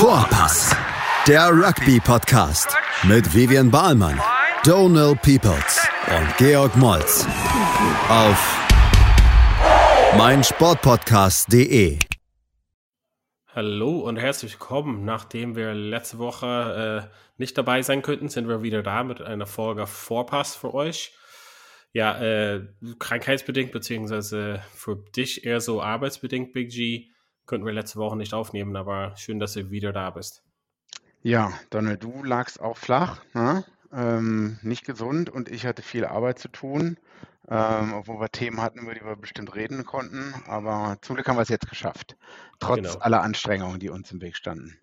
Vorpass, der Rugby-Podcast mit Vivian Bahlmann, Donal Peoples und Georg Moltz auf meinsportpodcast.de. Hallo und herzlich willkommen. Nachdem wir letzte Woche äh, nicht dabei sein könnten, sind wir wieder da mit einer Folge Vorpass für euch. Ja, äh, krankheitsbedingt, beziehungsweise für dich eher so arbeitsbedingt, Big G könnten wir letzte Woche nicht aufnehmen, aber schön, dass du wieder da bist. Ja, Donald, du lagst auch flach, ne? ähm, nicht gesund und ich hatte viel Arbeit zu tun, ähm, obwohl wir Themen hatten, über die wir bestimmt reden konnten. Aber zum Glück haben wir es jetzt geschafft, trotz genau. aller Anstrengungen, die uns im Weg standen.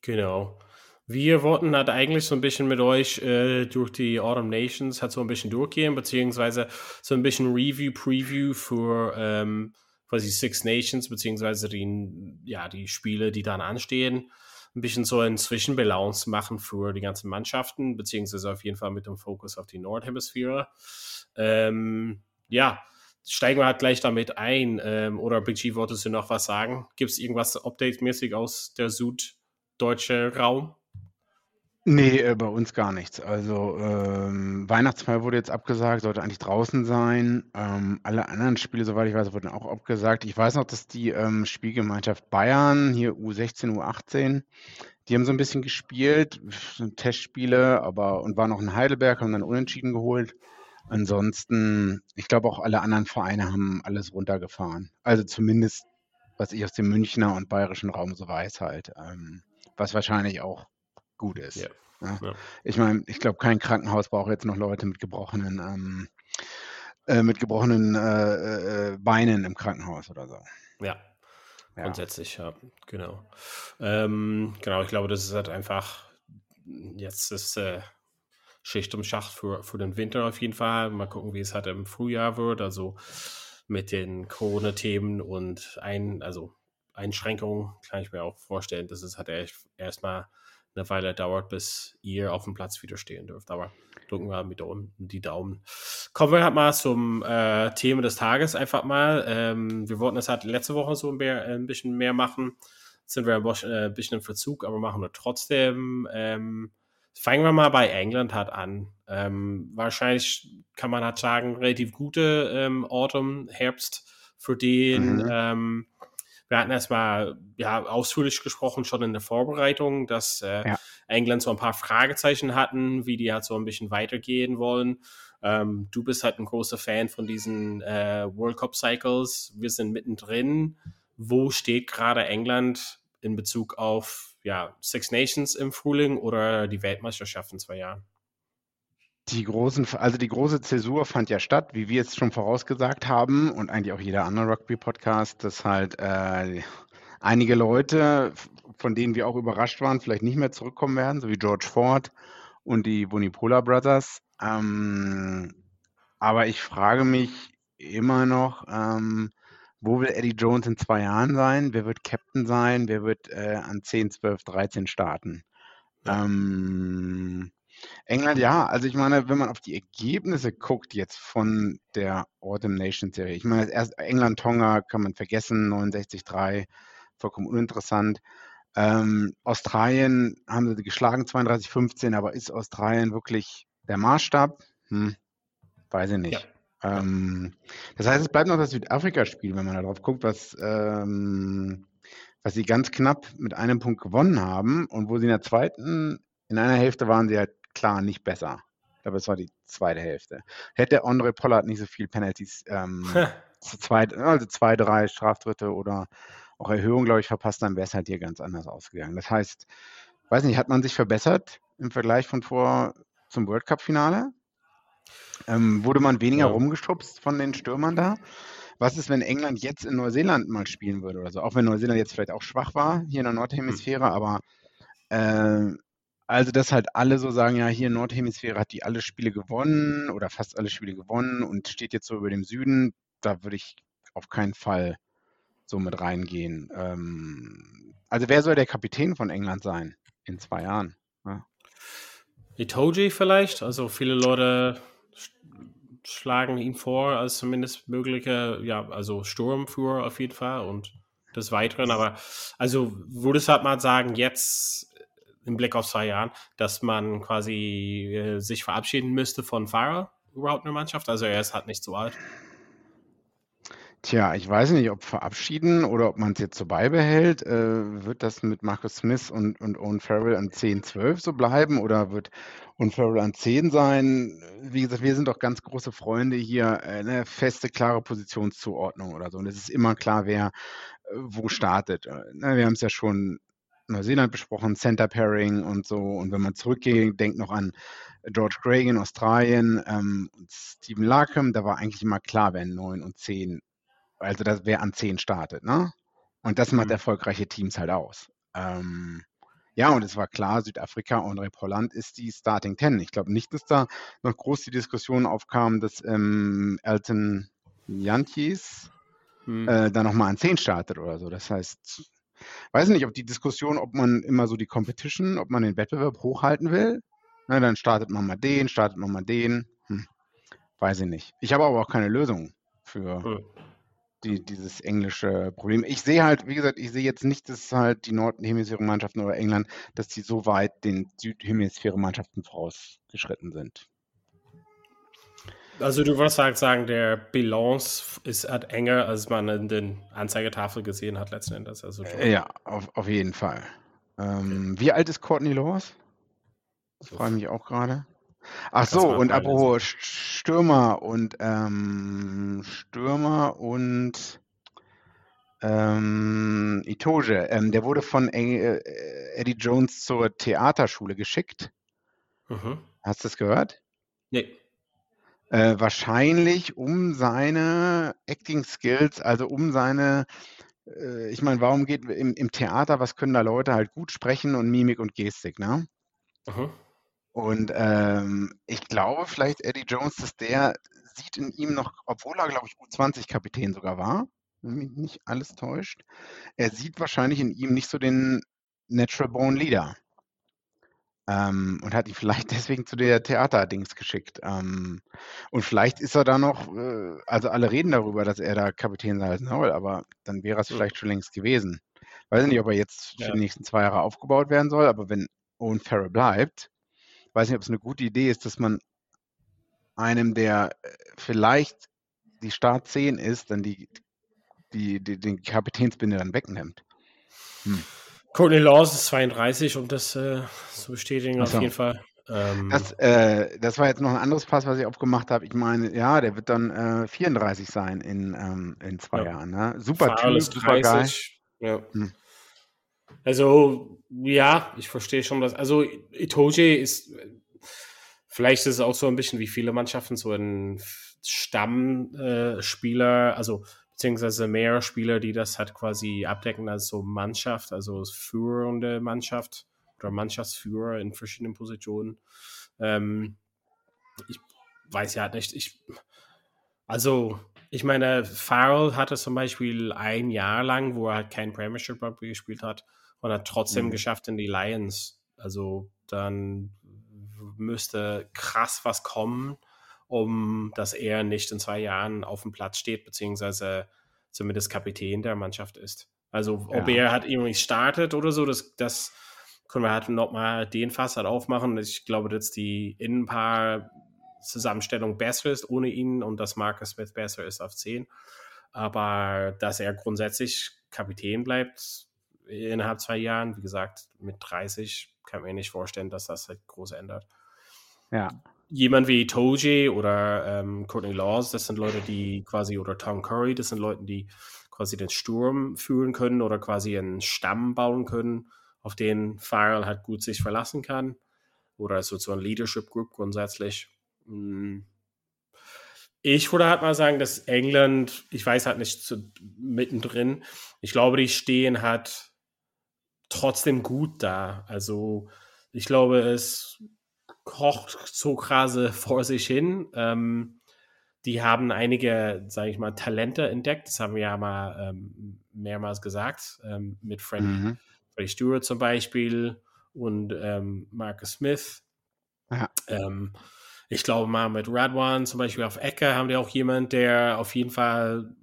Genau. Wir wollten halt eigentlich so ein bisschen mit euch äh, durch die Autumn Nations halt so ein bisschen durchgehen, beziehungsweise so ein bisschen Review, Preview für ähm, quasi Six Nations, beziehungsweise die, ja, die Spiele, die dann anstehen, ein bisschen so ein Zwischenbalance machen für die ganzen Mannschaften, beziehungsweise auf jeden Fall mit dem Fokus auf die Nordhemisphäre. Ähm, ja, steigen wir halt gleich damit ein. Ähm, oder Big G, wolltest du noch was sagen? Gibt es irgendwas update-mäßig aus der süddeutsche Raum? Nee, äh, bei uns gar nichts. Also, ähm, Weihnachtsfeier wurde jetzt abgesagt, sollte eigentlich draußen sein. Ähm, alle anderen Spiele, soweit ich weiß, wurden auch abgesagt. Ich weiß noch, dass die ähm, Spielgemeinschaft Bayern, hier U16, U18, die haben so ein bisschen gespielt, Testspiele, aber und waren noch in Heidelberg, haben dann unentschieden geholt. Ansonsten, ich glaube auch alle anderen Vereine haben alles runtergefahren. Also zumindest, was ich aus dem Münchner und bayerischen Raum so weiß halt. Ähm, was wahrscheinlich auch gut ist. Ja. Ja. Ja. Ich meine, ich glaube, kein Krankenhaus braucht jetzt noch Leute mit gebrochenen, ähm, äh, mit gebrochenen äh, äh, Beinen im Krankenhaus oder so. Ja, grundsätzlich, ja, genau. Ähm, genau, ich glaube, das ist halt einfach, jetzt ist äh, Schicht um Schacht für, für den Winter auf jeden Fall. Mal gucken, wie es halt im Frühjahr wird, also mit den Corona-Themen und ein, also Einschränkungen kann ich mir auch vorstellen, dass es halt erstmal eine Weile dauert, bis ihr auf dem Platz wieder stehen dürft. Aber drücken wir mit die Daumen. Kommen wir halt mal zum äh, Thema des Tages einfach mal. Ähm, wir wollten es halt letzte Woche so ein, mehr, ein bisschen mehr machen. Jetzt sind wir ein bisschen im Verzug, aber machen wir trotzdem. Ähm, fangen wir mal bei England halt an. Ähm, wahrscheinlich kann man halt sagen, relativ gute ähm, Autumn, Herbst für den. Mhm. Wir hatten erstmal ja, ausführlich gesprochen schon in der Vorbereitung, dass äh, ja. England so ein paar Fragezeichen hatten, wie die halt so ein bisschen weitergehen wollen. Ähm, du bist halt ein großer Fan von diesen äh, World Cup Cycles. Wir sind mittendrin. Wo steht gerade England in Bezug auf ja, Six Nations im Frühling oder die Weltmeisterschaft in zwei Jahren? Die großen, also die große Zäsur fand ja statt, wie wir es schon vorausgesagt haben und eigentlich auch jeder andere Rugby-Podcast, dass halt äh, einige Leute, von denen wir auch überrascht waren, vielleicht nicht mehr zurückkommen werden, so wie George Ford und die Bonipola Brothers. Ähm, aber ich frage mich immer noch, ähm, wo will Eddie Jones in zwei Jahren sein? Wer wird Captain sein? Wer wird äh, an 10, 12, 13 starten? Ähm, England, ja. Also ich meine, wenn man auf die Ergebnisse guckt jetzt von der Autumn Nation Serie, ich meine, erst England-Tonga kann man vergessen, 69-3, vollkommen uninteressant. Ähm, Australien haben sie geschlagen, 32-15, aber ist Australien wirklich der Maßstab? Hm, weiß ich nicht. Ja. Ähm, das heißt, es bleibt noch das Südafrika-Spiel, wenn man darauf guckt, was, ähm, was sie ganz knapp mit einem Punkt gewonnen haben und wo sie in der zweiten, in einer Hälfte waren sie halt klar nicht besser. Ich glaube, es war die zweite Hälfte. Hätte Andre Pollard nicht so viel Penalties, ähm, zwei, also zwei, drei Straftritte oder auch Erhöhung, glaube ich, verpasst, dann wäre es halt hier ganz anders ausgegangen. Das heißt, weiß nicht, hat man sich verbessert im Vergleich von vor zum World Cup-Finale? Ähm, wurde man weniger ja. rumgeschubst von den Stürmern da? Was ist, wenn England jetzt in Neuseeland mal spielen würde oder so? Auch wenn Neuseeland jetzt vielleicht auch schwach war hier in der Nordhemisphäre, mhm. aber äh, also, dass halt alle so sagen, ja, hier Nordhemisphäre hat die alle Spiele gewonnen oder fast alle Spiele gewonnen und steht jetzt so über dem Süden, da würde ich auf keinen Fall so mit reingehen. Ähm, also wer soll der Kapitän von England sein in zwei Jahren? Ja. Itoji vielleicht, also viele Leute schlagen ihn vor als zumindest möglicher, ja, also Sturmführer auf jeden Fall und des Weiteren. Aber also würdest du halt mal sagen, jetzt im Blick auf zwei Jahren, dass man quasi äh, sich verabschieden müsste von Farah überhaupt eine Mannschaft? Also er ist halt nicht so alt. Tja, ich weiß nicht, ob verabschieden oder ob man es jetzt so beibehält. Äh, wird das mit Marcus Smith und, und Owen Farrell an 10, 12 so bleiben oder wird Owen Farrell an 10 sein? Wie gesagt, wir sind doch ganz große Freunde hier, äh, eine feste, klare Positionszuordnung oder so. Und es ist immer klar, wer äh, wo startet. Äh, ne, wir haben es ja schon Neuseeland besprochen, Center Pairing und so. Und wenn man zurückgeht, denkt noch an George Gray in Australien ähm, und Stephen Larkham, da war eigentlich immer klar, wer 9 und 10 also das, wer an 10 startet, ne? Und das macht mhm. erfolgreiche Teams halt aus. Ähm, ja, und es war klar, Südafrika und Holland ist die Starting 10. Ich glaube nicht, dass da noch groß die Diskussion aufkam, dass ähm, Elton Jantjes hm. äh, da nochmal an 10 startet oder so. Das heißt, weiß nicht, ob die Diskussion, ob man immer so die Competition, ob man den Wettbewerb hochhalten will. Na, dann startet man mal den, startet man mal den. Hm. Weiß ich nicht. Ich habe aber auch keine Lösung für, hm die, dieses englische Problem. Ich sehe halt, wie gesagt, ich sehe jetzt nicht, dass halt die Nordhemisphäre-Mannschaften oder England, dass die so weit den Südhemisphäre-Mannschaften vorausgeschritten sind. Also du würdest halt sagen, der Balance ist halt enger, als man in den Anzeigetafel gesehen hat letzten Endes. Also ja, auf, auf jeden Fall. Ähm, okay. Wie alt ist Courtney Laws? Das frage ich mich auch gerade. Ach so, und apropos Stürmer und ähm, Stürmer und ähm, Itoge, ähm, der wurde von äh, Eddie Jones zur Theaterschule geschickt. Mhm. Hast du das gehört? Nee. Äh, wahrscheinlich um seine Acting Skills, also um seine, äh, ich meine, warum geht im, im, Theater, was können da Leute halt gut sprechen und Mimik und Gestik, ne? Mhm. Und ähm, ich glaube vielleicht Eddie Jones, dass der sieht in ihm noch, obwohl er, glaube ich, U20-Kapitän sogar war, wenn mich nicht alles täuscht, er sieht wahrscheinlich in ihm nicht so den Natural Born Leader. Ähm, und hat ihn vielleicht deswegen zu der Theaterdings geschickt. Ähm, und vielleicht ist er da noch, äh, also alle reden darüber, dass er da Kapitän sein soll, aber dann wäre es vielleicht schon längst gewesen. Weiß nicht, ob er jetzt für die nächsten zwei Jahre aufgebaut werden soll, aber wenn Owen Farrell bleibt, weiß nicht, ob es eine gute Idee ist, dass man einem, der äh, vielleicht die Start 10 ist, dann die, die, die den Kapitänsbinde dann wegnimmt. Hm. Courtney Laws ist 32, um das äh, zu bestätigen, Achso. auf jeden Fall. Ähm, das, äh, das war jetzt noch ein anderes Pass, was ich aufgemacht habe. Ich meine, ja, der wird dann äh, 34 sein in, ähm, in zwei ja. Jahren. Ne? Super Typ, super geil. Ja. Hm. Also, ja, ich verstehe schon das. Also, Itoje ist, vielleicht ist es auch so ein bisschen wie viele Mannschaften, so ein Stammspieler, äh, also beziehungsweise mehr Spieler, die das halt quasi abdecken als so Mannschaft, also führende Mannschaft oder Mannschaftsführer in verschiedenen Positionen. Ähm, ich weiß ja nicht, ich, also ich meine, Farrell hatte zum Beispiel ein Jahr lang, wo er halt kein Premiership Rugby gespielt hat und hat trotzdem mhm. geschafft in die Lions. Also dann müsste krass was kommen, um dass er nicht in zwei Jahren auf dem Platz steht, beziehungsweise zumindest Kapitän der Mannschaft ist. Also ob ja. er halt irgendwie startet oder so, das, das können wir halt nochmal den Fass halt aufmachen. Ich glaube, dass die Innenpaar Zusammenstellung besser ist ohne ihn und dass Marcus Smith besser ist auf 10. Aber dass er grundsätzlich Kapitän bleibt innerhalb zwei Jahren, wie gesagt, mit 30 kann man mir nicht vorstellen, dass das halt groß ändert. Ja. Jemand wie Toji oder ähm, Courtney Laws, das sind Leute, die quasi, oder Tom Curry, das sind Leute, die quasi den Sturm führen können oder quasi einen Stamm bauen können, auf den Farrell halt gut sich verlassen kann. Oder so, so ein Leadership Group grundsätzlich. Hm. Ich würde halt mal sagen, dass England, ich weiß halt nicht so mittendrin, ich glaube, die stehen halt trotzdem gut da. Also ich glaube, es kocht so krase vor sich hin. Ähm, die haben einige, sage ich mal, Talente entdeckt. Das haben wir ja mal ähm, mehrmals gesagt. Ähm, mit Freddie, mhm. Freddie Stewart zum Beispiel und ähm, Marcus Smith. Ja. Ähm, ich glaube mal mit Radwan zum Beispiel auf Ecke haben die auch jemand, der auf jeden Fall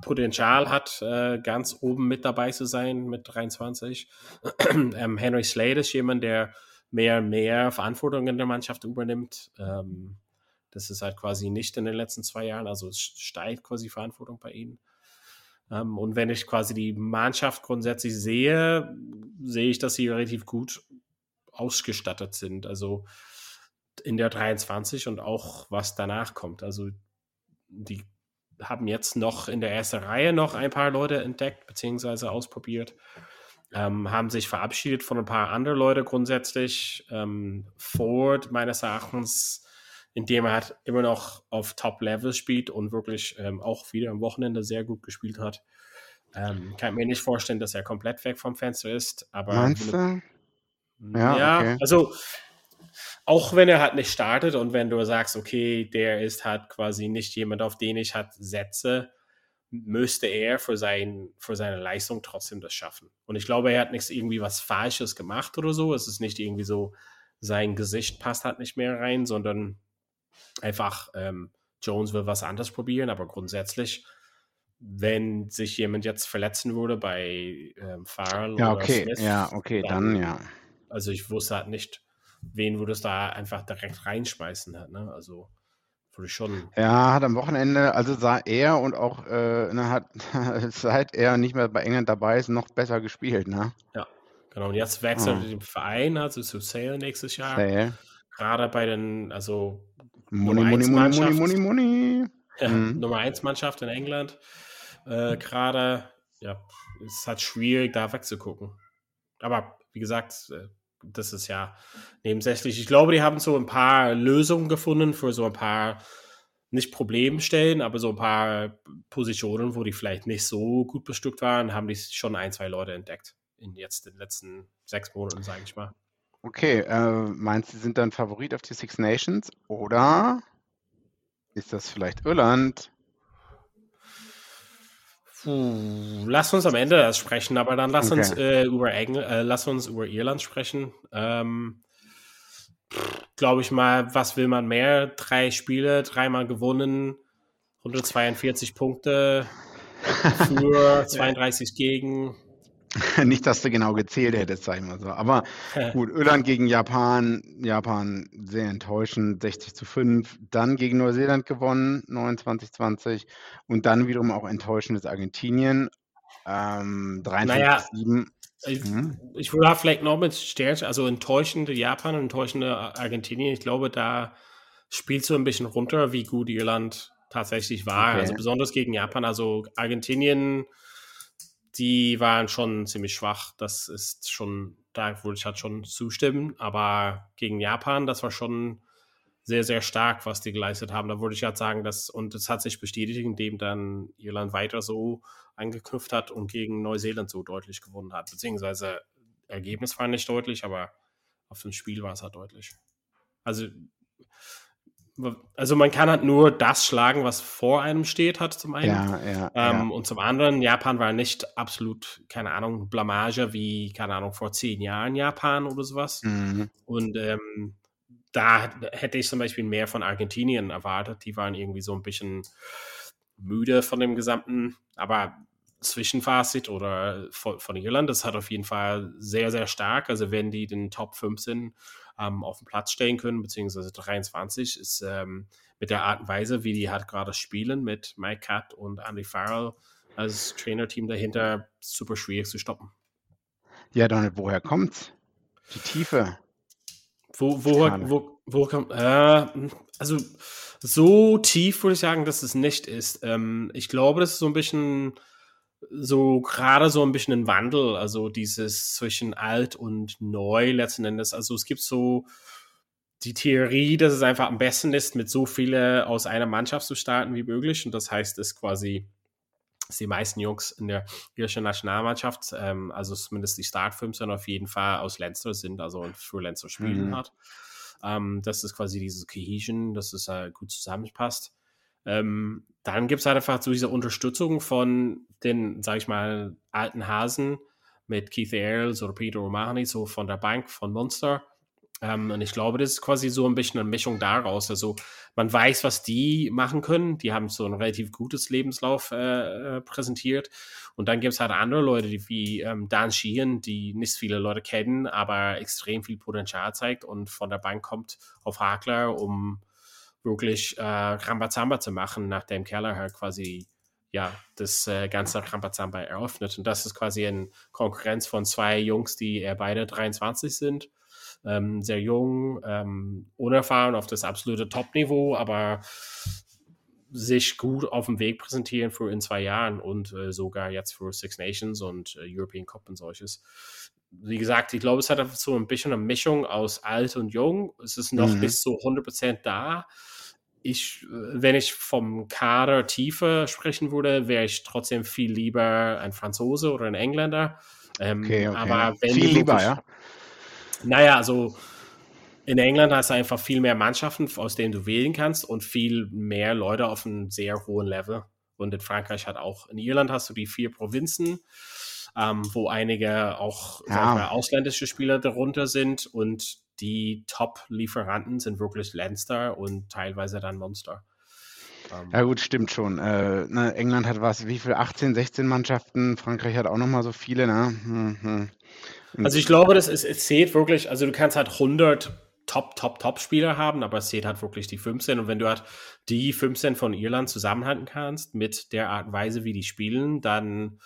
Potenzial hat, äh, ganz oben mit dabei zu sein mit 23. ähm, Henry Slade ist jemand, der mehr und mehr Verantwortung in der Mannschaft übernimmt. Ähm, das ist halt quasi nicht in den letzten zwei Jahren, also es steigt quasi Verantwortung bei ihnen. Ähm, und wenn ich quasi die Mannschaft grundsätzlich sehe, sehe ich, dass sie relativ gut ausgestattet sind. Also in der 23 und auch was danach kommt. Also die haben jetzt noch in der ersten Reihe noch ein paar Leute entdeckt bzw. ausprobiert. Ähm, haben sich verabschiedet von ein paar anderen Leute grundsätzlich. Ähm, Ford meines Erachtens, indem er halt immer noch auf Top-Level spielt und wirklich ähm, auch wieder am Wochenende sehr gut gespielt hat. Ähm, kann mir nicht vorstellen, dass er komplett weg vom Fenster ist. Aber Meinst du? Ja, ja okay. also auch wenn er halt nicht startet und wenn du sagst, okay, der ist halt quasi nicht jemand, auf den ich halt setze, müsste er für, sein, für seine Leistung trotzdem das schaffen. Und ich glaube, er hat nichts irgendwie was Falsches gemacht oder so. Es ist nicht irgendwie so, sein Gesicht passt halt nicht mehr rein, sondern einfach, ähm, Jones will was anderes probieren, aber grundsätzlich, wenn sich jemand jetzt verletzen würde bei ähm, Farrell ja, okay. Smith, ja, okay, dann, dann ja. Also ich wusste halt nicht, wen würdest du da einfach direkt reinschmeißen hat, ne? Also würde ich schon. Ja, hat am Wochenende, also sah er und auch äh, ne, hat seit er nicht mehr bei England dabei ist, noch besser gespielt, ne? Ja, genau. Und jetzt wechselt oh. den Verein, also zu Sale nächstes Jahr. Sale. Gerade bei den, also Money, Money, Money, Money, Money, Money. Ja, mhm. Nummer 1 Mannschaft in England. Äh, Gerade, ja, es ist halt schwierig, da wegzugucken. Aber wie gesagt, äh, das ist ja nebensächlich. Ich glaube, die haben so ein paar Lösungen gefunden für so ein paar, nicht Problemstellen, aber so ein paar Positionen, wo die vielleicht nicht so gut bestückt waren, haben die schon ein, zwei Leute entdeckt. In jetzt den letzten sechs Monaten, sage ich mal. Okay, äh, meinst du, sie sind dann Favorit auf die Six Nations oder ist das vielleicht Irland? Puh, lass uns am Ende das sprechen, aber dann lass okay. uns äh, über Engl äh, lass uns über Irland sprechen. Ähm, Glaube ich mal, was will man mehr? Drei Spiele, dreimal gewonnen, 142 Punkte für 32 gegen. Nicht, dass du genau gezählt hättest, sag ich mal so. Aber gut, Irland gegen Japan, Japan sehr enttäuschend, 60 zu 5. Dann gegen Neuseeland gewonnen, 29-20. Und dann wiederum auch enttäuschendes Argentinien, ähm, 23 naja, 7. Ich, mhm. ich würde vielleicht noch mit Sternchen, also enttäuschende Japan enttäuschende Argentinien. Ich glaube, da spielt so ein bisschen runter, wie gut Irland tatsächlich war. Okay. Also besonders gegen Japan. Also Argentinien die waren schon ziemlich schwach. Das ist schon, da würde ich halt schon zustimmen. Aber gegen Japan, das war schon sehr, sehr stark, was die geleistet haben. Da würde ich halt sagen, dass, und es hat sich bestätigt, indem dann Irland weiter so angeknüpft hat und gegen Neuseeland so deutlich gewonnen hat. Beziehungsweise Ergebnis war nicht deutlich, aber auf dem Spiel war es halt deutlich. Also also man kann halt nur das schlagen, was vor einem steht, hat zum einen. Ja, ja, ähm, ja. Und zum anderen, Japan war nicht absolut, keine Ahnung, Blamage wie, keine Ahnung, vor zehn Jahren Japan oder sowas. Mhm. Und ähm, da hätte ich zum Beispiel mehr von Argentinien erwartet. Die waren irgendwie so ein bisschen müde von dem gesamten, aber Zwischenfazit oder von, von Irland, das hat auf jeden Fall sehr, sehr stark. Also wenn die den Top 5 sind, ähm, auf den Platz stellen können, beziehungsweise 23 ist ähm, mit der Art und Weise, wie die halt gerade spielen, mit Mike Cat und Andy Farrell als Trainerteam dahinter, super schwierig zu stoppen. Ja, Donald, woher kommt's? Die Tiefe. Wo, wo, wo, wo kommt, äh, also so tief würde ich sagen, dass es nicht ist. Ähm, ich glaube, das ist so ein bisschen so gerade so ein bisschen ein Wandel, also dieses zwischen alt und neu letzten Endes. Also es gibt so die Theorie, dass es einfach am besten ist, mit so viele aus einer Mannschaft zu starten wie möglich. Und das heißt, es quasi dass die meisten Jungs in der irischen Nationalmannschaft, ähm, also zumindest die Startfilms dann auf jeden Fall aus Leinster sind, also für Leinster spielen mhm. hat. Ähm, das ist quasi dieses Cohesion, dass es äh, gut zusammenpasst. Ähm, dann gibt es halt einfach so diese Unterstützung von den, sag ich mal, alten Hasen mit Keith Ayers oder Peter O'Mahony, so von der Bank von Munster. Ähm, und ich glaube, das ist quasi so ein bisschen eine Mischung daraus. Also man weiß, was die machen können. Die haben so ein relativ gutes Lebenslauf äh, äh präsentiert. Und dann gibt es halt andere Leute, wie ähm, Dan Sheehan, die nicht viele Leute kennen, aber extrem viel Potenzial zeigt und von der Bank kommt auf Hakler, um wirklich äh, Rambazamba zu machen, nachdem Keller halt quasi ja, das äh, ganze Rambazamba eröffnet. Und das ist quasi in Konkurrenz von zwei Jungs, die eher beide 23 sind ähm, sehr jung, ähm, unerfahren auf das absolute Top-Niveau, aber sich gut auf dem Weg präsentieren für in zwei Jahren und äh, sogar jetzt für Six Nations und äh, European Cup und solches. Wie gesagt, ich glaube, es hat so ein bisschen eine Mischung aus alt und jung. Es ist noch mhm. nicht so 100% da. Ich, äh, wenn ich vom Kader Tiefe sprechen würde, wäre ich trotzdem viel lieber ein Franzose oder ein Engländer. Ähm, okay, okay. Aber wenn viel lieber, ja. Naja, also in England hast du einfach viel mehr Mannschaften, aus denen du wählen kannst und viel mehr Leute auf einem sehr hohen Level. Und in Frankreich hat auch, in Irland hast du die vier Provinzen, ähm, wo einige auch ja. mal, ausländische Spieler darunter sind und die Top-Lieferanten sind wirklich Leinster und teilweise dann Monster. Ähm, ja gut, stimmt schon. Äh, ne, England hat was, wie viel? 18, 16 Mannschaften. Frankreich hat auch nochmal so viele. Ne? Hm, hm. Also ich glaube, das ist, es zählt wirklich, also du kannst halt 100 Top, Top, Top-Spieler haben, aber es zählt halt wirklich die 15. Und wenn du halt die 15 von Irland zusammenhalten kannst mit der Art und Weise, wie die spielen, dann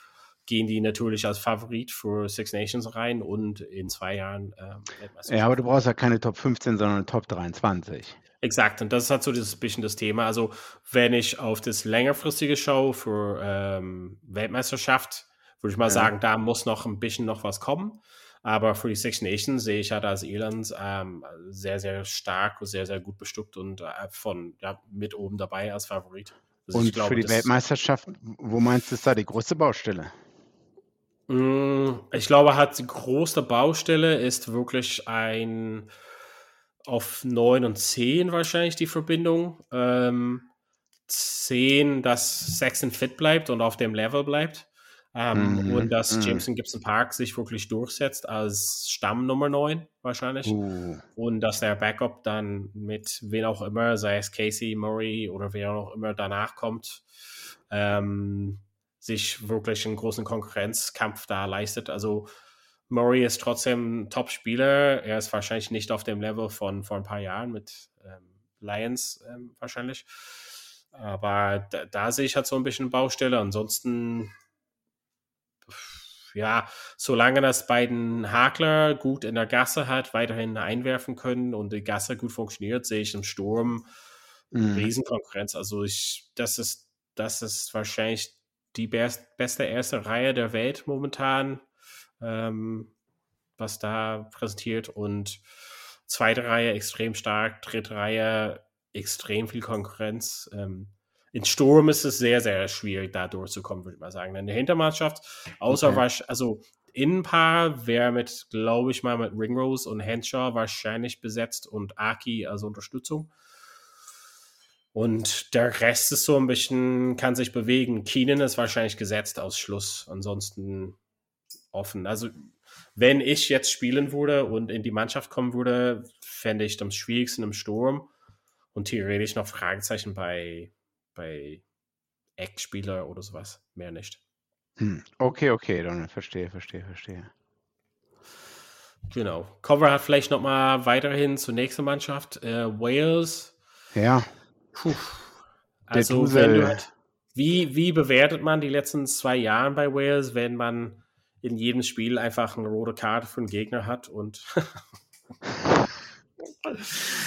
gehen die natürlich als Favorit für Six Nations rein und in zwei Jahren äh, Ja, aber du brauchst ja keine Top 15, sondern Top 23. Exakt, und das ist halt so dieses bisschen das Thema. Also, wenn ich auf das längerfristige Show für ähm, Weltmeisterschaft, würde ich mal ja. sagen, da muss noch ein bisschen noch was kommen. Aber für die Six Nations sehe ich halt als Irland ähm, sehr, sehr stark, sehr, sehr gut bestückt und äh, von ja, mit oben dabei als Favorit. Also und glaube, für die Weltmeisterschaft, wo meinst du, ist da die größte Baustelle? Mm, ich glaube, halt die große Baustelle ist wirklich ein auf 9 und 10 wahrscheinlich die Verbindung. Ähm, 10, dass Saxon fit bleibt und auf dem Level bleibt. Ähm, mhm. Und dass mhm. Jameson Gibson Park sich wirklich durchsetzt als Stamm Nummer 9 wahrscheinlich. Uh. Und dass der Backup dann mit wen auch immer, sei es Casey, Murray oder wer auch immer danach kommt, ähm, sich wirklich einen großen Konkurrenzkampf da leistet. Also Murray ist trotzdem ein Top-Spieler. Er ist wahrscheinlich nicht auf dem Level von vor ein paar Jahren mit ähm, Lions ähm, wahrscheinlich. Aber da, da, sehe ich halt so ein bisschen Baustelle. Ansonsten ja, solange das beiden Hakler gut in der Gasse hat, weiterhin einwerfen können und die Gasse gut funktioniert, sehe ich im Sturm mhm. Riesenkonkurrenz. Also ich, das ist, das ist wahrscheinlich die best, beste erste Reihe der Welt momentan, ähm, was da präsentiert und zweite Reihe extrem stark, dritte Reihe extrem viel Konkurrenz. Ähm, in Sturm ist es sehr, sehr schwierig, da durchzukommen, würde ich mal sagen. In der Hintermannschaft, außer okay. was, also Innenpaar wäre mit, glaube ich mal, mit Ringrose und Henshaw wahrscheinlich besetzt und Aki als Unterstützung. Und der Rest ist so ein bisschen, kann sich bewegen. Keenan ist wahrscheinlich gesetzt aus Schluss. Ansonsten offen. Also, wenn ich jetzt spielen würde und in die Mannschaft kommen würde, fände ich das schwierigsten im Sturm und theoretisch noch Fragezeichen bei bei Eckspieler oder sowas. Mehr nicht. Hm. Okay, okay, dann verstehe, verstehe, verstehe. Genau. Cover hat vielleicht noch mal weiterhin zur nächsten Mannschaft. Äh, Wales. Ja. Puh. Also, wenn du, wie, wie bewertet man die letzten zwei Jahre bei Wales, wenn man in jedem Spiel einfach eine rote Karte für einen Gegner hat und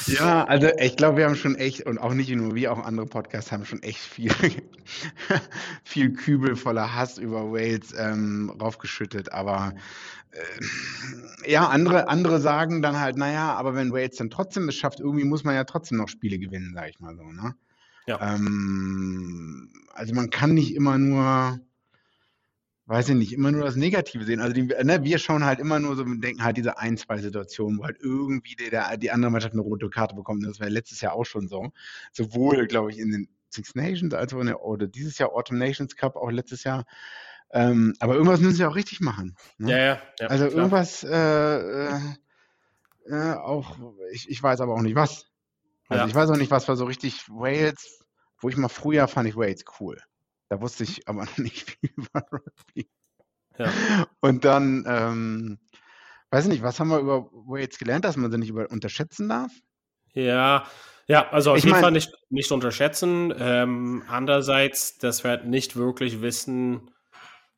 Ja, also ich glaube, wir haben schon echt, und auch nicht nur wir, auch andere Podcasts haben schon echt viel, viel Kübel voller Hass über Wales ähm, raufgeschüttet. Aber ja, andere, andere sagen dann halt, naja, aber wenn Wales dann trotzdem es schafft, irgendwie muss man ja trotzdem noch Spiele gewinnen, sag ich mal so. Ne? Ja. Ähm, also man kann nicht immer nur weiß ich nicht, immer nur das Negative sehen. Also die, ne, wir schauen halt immer nur so denken halt diese ein, zwei Situationen, wo halt irgendwie der, die andere Mannschaft eine rote Karte bekommt. Das war letztes Jahr auch schon so. Sowohl, glaube ich, in den Six Nations als auch in der, oder dieses Jahr Autumn Nations Cup, auch letztes Jahr. Ähm, aber irgendwas müssen sie auch richtig machen. Ne? Ja, ja, ja, Also klar. irgendwas, äh, äh, äh, auch, ich, ich weiß aber auch nicht was. Also ja. ich weiß auch nicht, was war so richtig Wales, wo ich mal früher fand ich Wales cool. Da wusste ich aber noch nicht viel über Rugby. Ja. Und dann, ähm, weiß ich nicht, was haben wir über Wales gelernt, dass man sie nicht über unterschätzen darf? Ja, ja, also auf ich jeden mein, Fall nicht, nicht unterschätzen. Ähm, andererseits, dass wir halt nicht wirklich wissen,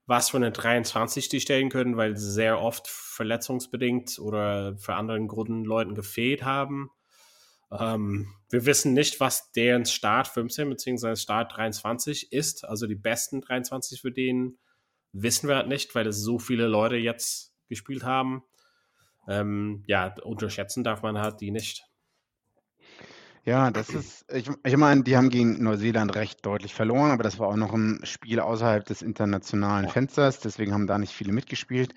was für eine 23 die stellen können, weil sie sehr oft verletzungsbedingt oder für anderen Gründen Leuten gefehlt haben. Ähm, wir wissen nicht, was deren Start 15 bzw. Start 23 ist. Also die besten 23 für den wissen wir halt nicht, weil es so viele Leute jetzt gespielt haben. Ähm, ja, unterschätzen darf man halt die nicht. Ja, das ist, ich, ich meine, die haben gegen Neuseeland recht deutlich verloren, aber das war auch noch ein Spiel außerhalb des internationalen Fensters, deswegen haben da nicht viele mitgespielt.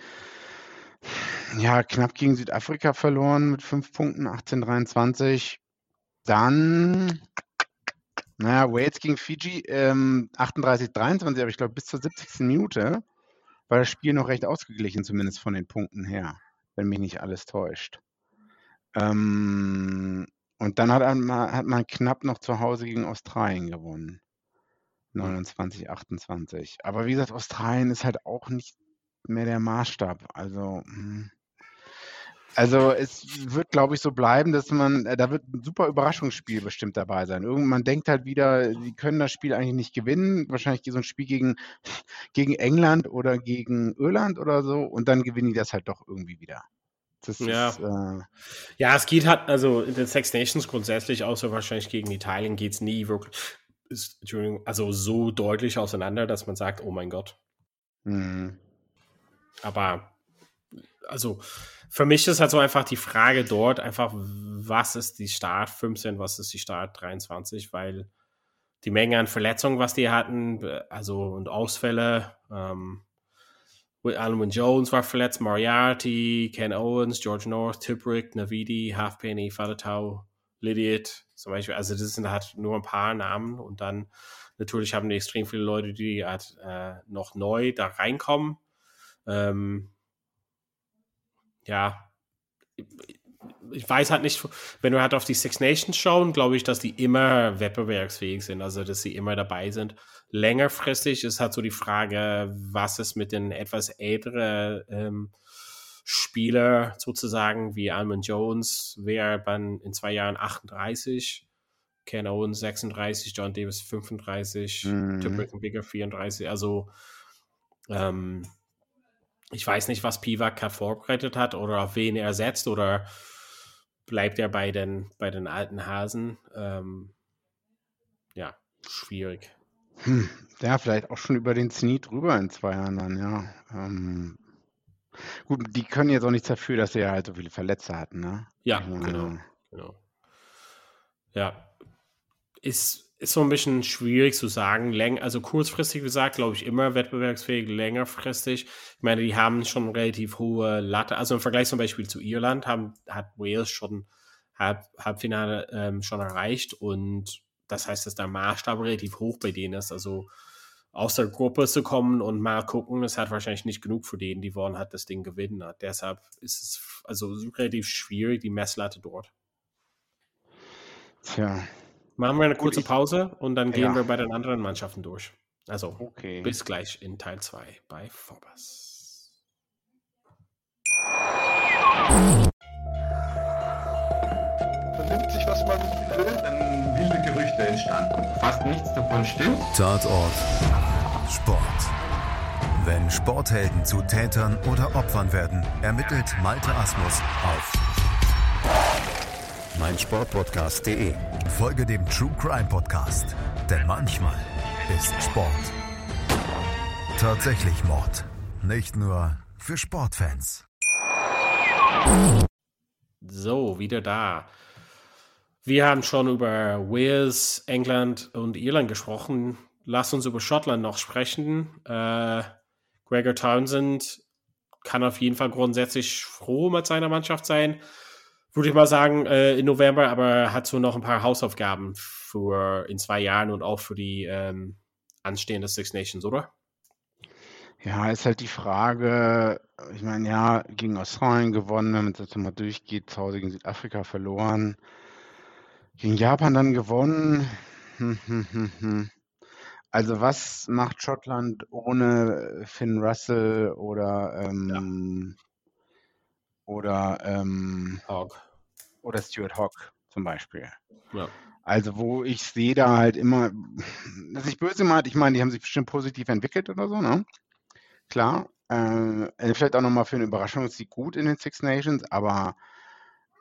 Ja, knapp gegen Südafrika verloren mit fünf Punkten, 18-23. Dann, naja, Wales gegen Fiji, ähm, 38-23, aber ich glaube bis zur 70. Minute war das Spiel noch recht ausgeglichen, zumindest von den Punkten her, wenn mich nicht alles täuscht. Ähm, und dann hat man, hat man knapp noch zu Hause gegen Australien gewonnen. 29, 28. Aber wie gesagt, Australien ist halt auch nicht mehr der Maßstab. Also, hm. also es wird, glaube ich, so bleiben, dass man, äh, da wird ein super Überraschungsspiel bestimmt dabei sein. Irgendwann denkt halt wieder, die können das Spiel eigentlich nicht gewinnen. Wahrscheinlich so ein Spiel gegen, gegen England oder gegen Irland oder so. Und dann gewinnen die das halt doch irgendwie wieder. Das ja. Ist, äh ja, es geht halt, also in den Six Nations grundsätzlich, außer wahrscheinlich gegen Italien, geht es nie wirklich, ist, Entschuldigung, also so deutlich auseinander, dass man sagt, oh mein Gott. Mhm. Aber, also für mich ist halt so einfach die Frage dort einfach, was ist die Start 15, was ist die Start 23, weil die Menge an Verletzungen, was die hatten, also und Ausfälle, ähm, Alwyn Jones war verletzt, Moriarty, Ken Owens, George North, Tibrick, Navidi, Halfpenny, Falatau, Lydiot zum Beispiel. Also das sind halt nur ein paar Namen und dann natürlich haben die extrem viele Leute, die halt äh, noch neu da reinkommen. Ähm, ja, ich weiß halt nicht, wenn wir halt auf die Six Nations schauen, glaube ich, dass die immer wettbewerbsfähig sind, also dass sie immer dabei sind. Längerfristig ist halt so die Frage, was ist mit den etwas älteren ähm, Spieler sozusagen wie Almond Jones, wäre dann in zwei Jahren 38, Ken Owens 36, John Davis 35, mhm. Tim Bigger 34, also ähm, ich weiß nicht, was Pivak vorbereitet hat oder auf wen er setzt oder bleibt er bei den, bei den alten Hasen. Ähm, ja, schwierig. Hm, ja, vielleicht auch schon über den Zenit drüber in zwei Jahren dann, ja. Ähm, gut, die können jetzt auch nichts dafür, dass sie ja halt so viele Verletzte hatten, ne? Ja, also, genau, genau. Ja, ist ist so ein bisschen schwierig zu sagen. Läng also kurzfristig gesagt, glaube ich, immer wettbewerbsfähig, längerfristig. Ich meine, die haben schon relativ hohe Latte. Also im Vergleich zum Beispiel zu Irland haben, hat Wales schon Halb, Halbfinale ähm, schon erreicht und das heißt, dass der Maßstab relativ hoch bei denen ist. Also aus der Gruppe zu kommen und mal gucken, das hat wahrscheinlich nicht genug für den, die wollen hat das Ding gewinnen. Deshalb ist es also relativ schwierig, die Messlatte dort. Tja, Machen wir eine Gut, kurze Pause und dann gehen ja. wir bei den anderen Mannschaften durch. Also okay. bis gleich in Teil 2 bei Vorbas. Vernimmt sich, was man will, dann wilde Gerüchte entstanden. Fast nichts davon stimmt. Tatort. Sport. Wenn Sporthelden zu Tätern oder Opfern werden, ermittelt Malte Asmus auf meinsportpodcast.de. Folge dem True Crime Podcast, denn manchmal ist Sport tatsächlich Mord. Nicht nur für Sportfans. So, wieder da. Wir haben schon über Wales, England und Irland gesprochen. Lass uns über Schottland noch sprechen. Äh, Gregor Townsend kann auf jeden Fall grundsätzlich froh mit seiner Mannschaft sein würde ich mal sagen, äh, in November, aber hat so noch ein paar Hausaufgaben für in zwei Jahren und auch für die ähm, anstehende Six Nations, oder? Ja, ist halt die Frage, ich meine, ja, gegen Australien gewonnen, wenn man das jetzt mal durchgeht, zu Hause gegen Südafrika verloren, gegen Japan dann gewonnen. Hm, hm, hm. Also was macht Schottland ohne Finn Russell oder ähm, oder ähm, Hawk. oder Stuart Hawk zum Beispiel? Ja. Also wo ich sehe da halt immer, dass ich böse meint, ich meine, die haben sich bestimmt positiv entwickelt oder so, ne? Klar. Äh, vielleicht auch nochmal für eine Überraschungssieg gut in den Six Nations, aber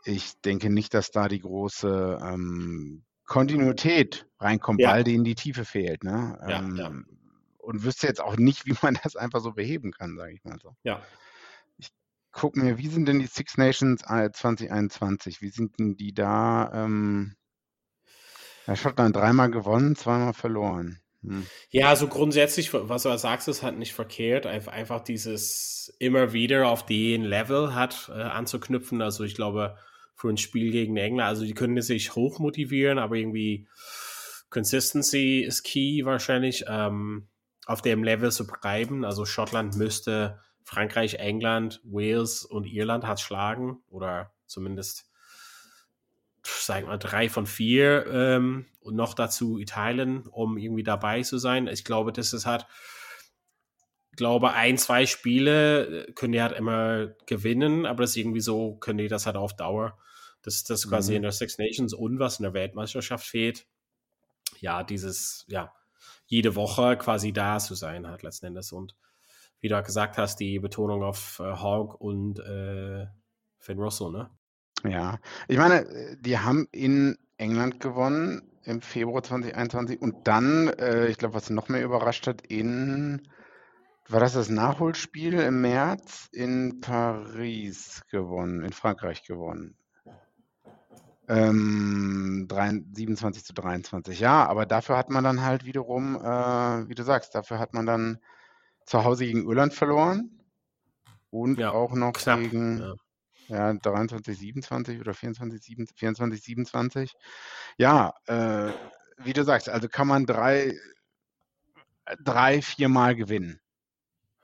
ich denke nicht, dass da die große ähm, Kontinuität reinkommt, Ja. weil denen die Tiefe fehlt. Ne? Ja, Ähm, ja. Und wüsste jetzt auch nicht, wie man das einfach so beheben kann, sage ich mal so. Ja. Guck mir, wie sind denn die Six Nations äh, 2021? Wie sind denn die da? Ähm, Schottland dreimal gewonnen, zweimal verloren. Hm. Ja, also grundsätzlich, was du sagst, ist halt nicht verkehrt. Einfach, einfach dieses immer wieder auf den Level hat äh, anzuknüpfen. Also ich glaube, für ein Spiel gegen England, also die können sich hoch motivieren, aber irgendwie Consistency ist key wahrscheinlich, ähm, auf dem Level zu bleiben. Also Schottland müsste Frankreich, England, Wales und Irland hat schlagen oder zumindest sag mal, drei von vier ähm, und noch dazu Italien, um irgendwie dabei zu sein. Ich glaube, das ist halt, ich glaube, ein, zwei Spiele äh, können die halt immer gewinnen, aber das ist irgendwie so, können die das halt auf Dauer. Das ist das quasi Mhm. in der Six Nations und was in der Weltmeisterschaft fehlt. Ja, dieses, ja, jede Woche quasi da zu sein hat letzten Endes. Und wie du auch gesagt hast, die Betonung auf äh, Hawk und äh, Finn Russell, ne? Ja, ich meine, die haben in England gewonnen im Februar 2021 und dann, äh, ich glaube, was noch mehr überrascht hat, in, war das das Nachholspiel im März in Paris gewonnen, in Frankreich gewonnen. Ähm, drei- 27 zu 23, ja, aber dafür hat man dann halt wiederum, äh, wie du sagst, dafür hat man dann zu Hause gegen Irland verloren und Ja, auch noch knapp, gegen, ja. ja, 23, 27 oder 24, 27, 24, 27. Ja, äh, wie du sagst, also kann man drei, drei, viermal gewinnen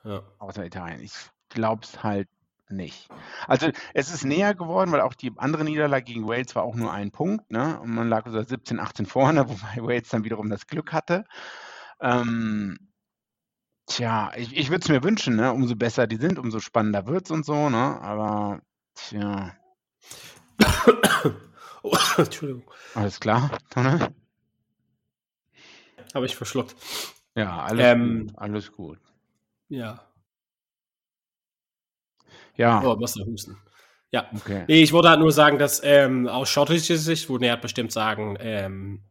Ja. außer Italien. Ich glaube es halt nicht. Also es ist näher geworden, weil auch die andere Niederlage gegen Wales war auch nur ein Punkt, ne? Und man lag so 17, 18 vorne, wobei Wales dann wiederum das Glück hatte. Ähm, tja, ich, ich würde es mir wünschen, ne? Umso besser die sind, umso spannender wird es und so, ne? Aber tja, oh, Entschuldigung, alles klar, Tonne? habe ich verschluckt. Ja, alles Ähm, gut, alles gut. Ja. Ja, Oh, was der Husten. Ja. okay. Nee, ich wollte halt nur sagen, dass ähm, aus schottischer Sicht würde er bestimmt sagen, ähm,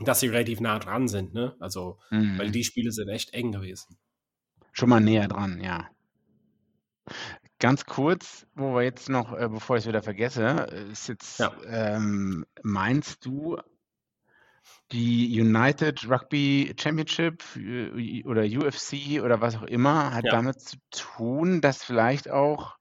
dass sie relativ nah dran sind, ne? Also, weil Mhm. die Spiele sind echt eng gewesen. Schon mal näher dran, ja. Ganz kurz, wo wir jetzt noch, äh, bevor ich es wieder vergesse, äh, ist jetzt, Ja. ähm, meinst du, die United Rugby Championship äh, oder UFC oder was auch immer hat Ja. damit zu tun, dass vielleicht auch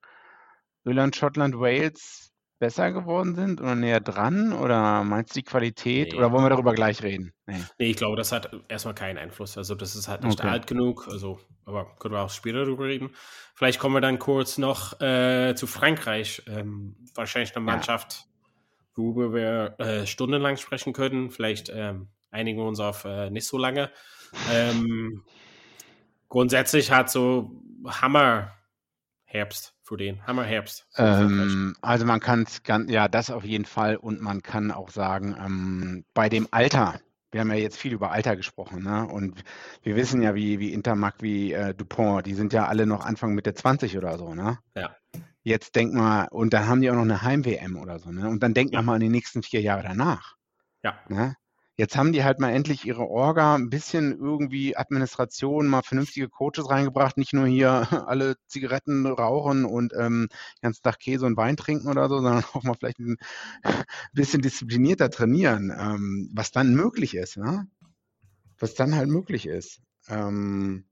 Irland, Schottland, Wales besser geworden sind oder näher dran? Oder meinst du die Qualität? Nee. Oder wollen wir darüber gleich reden? Nee. Nee, ich glaube, das hat erstmal keinen Einfluss. Also, das ist halt nicht Okay. alt genug. Also, aber können wir auch später darüber reden. Vielleicht kommen wir dann kurz noch äh, zu Frankreich. Ähm, wahrscheinlich eine Ja. Mannschaft, worüber wir äh, stundenlang sprechen können. Vielleicht ähm, einigen wir uns auf äh, nicht so lange. Ähm, grundsätzlich hat so Hammer Herbst für den. Hammer Herbst. Ähm, also man kann es ganz, ja, das auf jeden Fall und man kann auch sagen, ähm, bei dem Alter, wir haben ja jetzt viel über Alter gesprochen, ne? Und wir wissen ja, wie, wie Intermark, wie äh, Dupont, die sind ja alle noch Anfang Mitte 20 oder so, ne? Ja. Jetzt denk mal, und dann haben die auch noch eine Heim-WM oder so, ne? Und dann denk Ja. noch mal an die nächsten vier Jahre danach. Ja. Ne? Jetzt haben die halt mal endlich ihre Orga, ein bisschen irgendwie Administration, mal vernünftige Coaches reingebracht, nicht nur hier alle Zigaretten rauchen und ähm, den ganzen Tag Käse und Wein trinken oder so, sondern auch mal vielleicht ein bisschen disziplinierter trainieren, ähm, was dann möglich ist, ne? Was dann halt möglich ist. Ähm,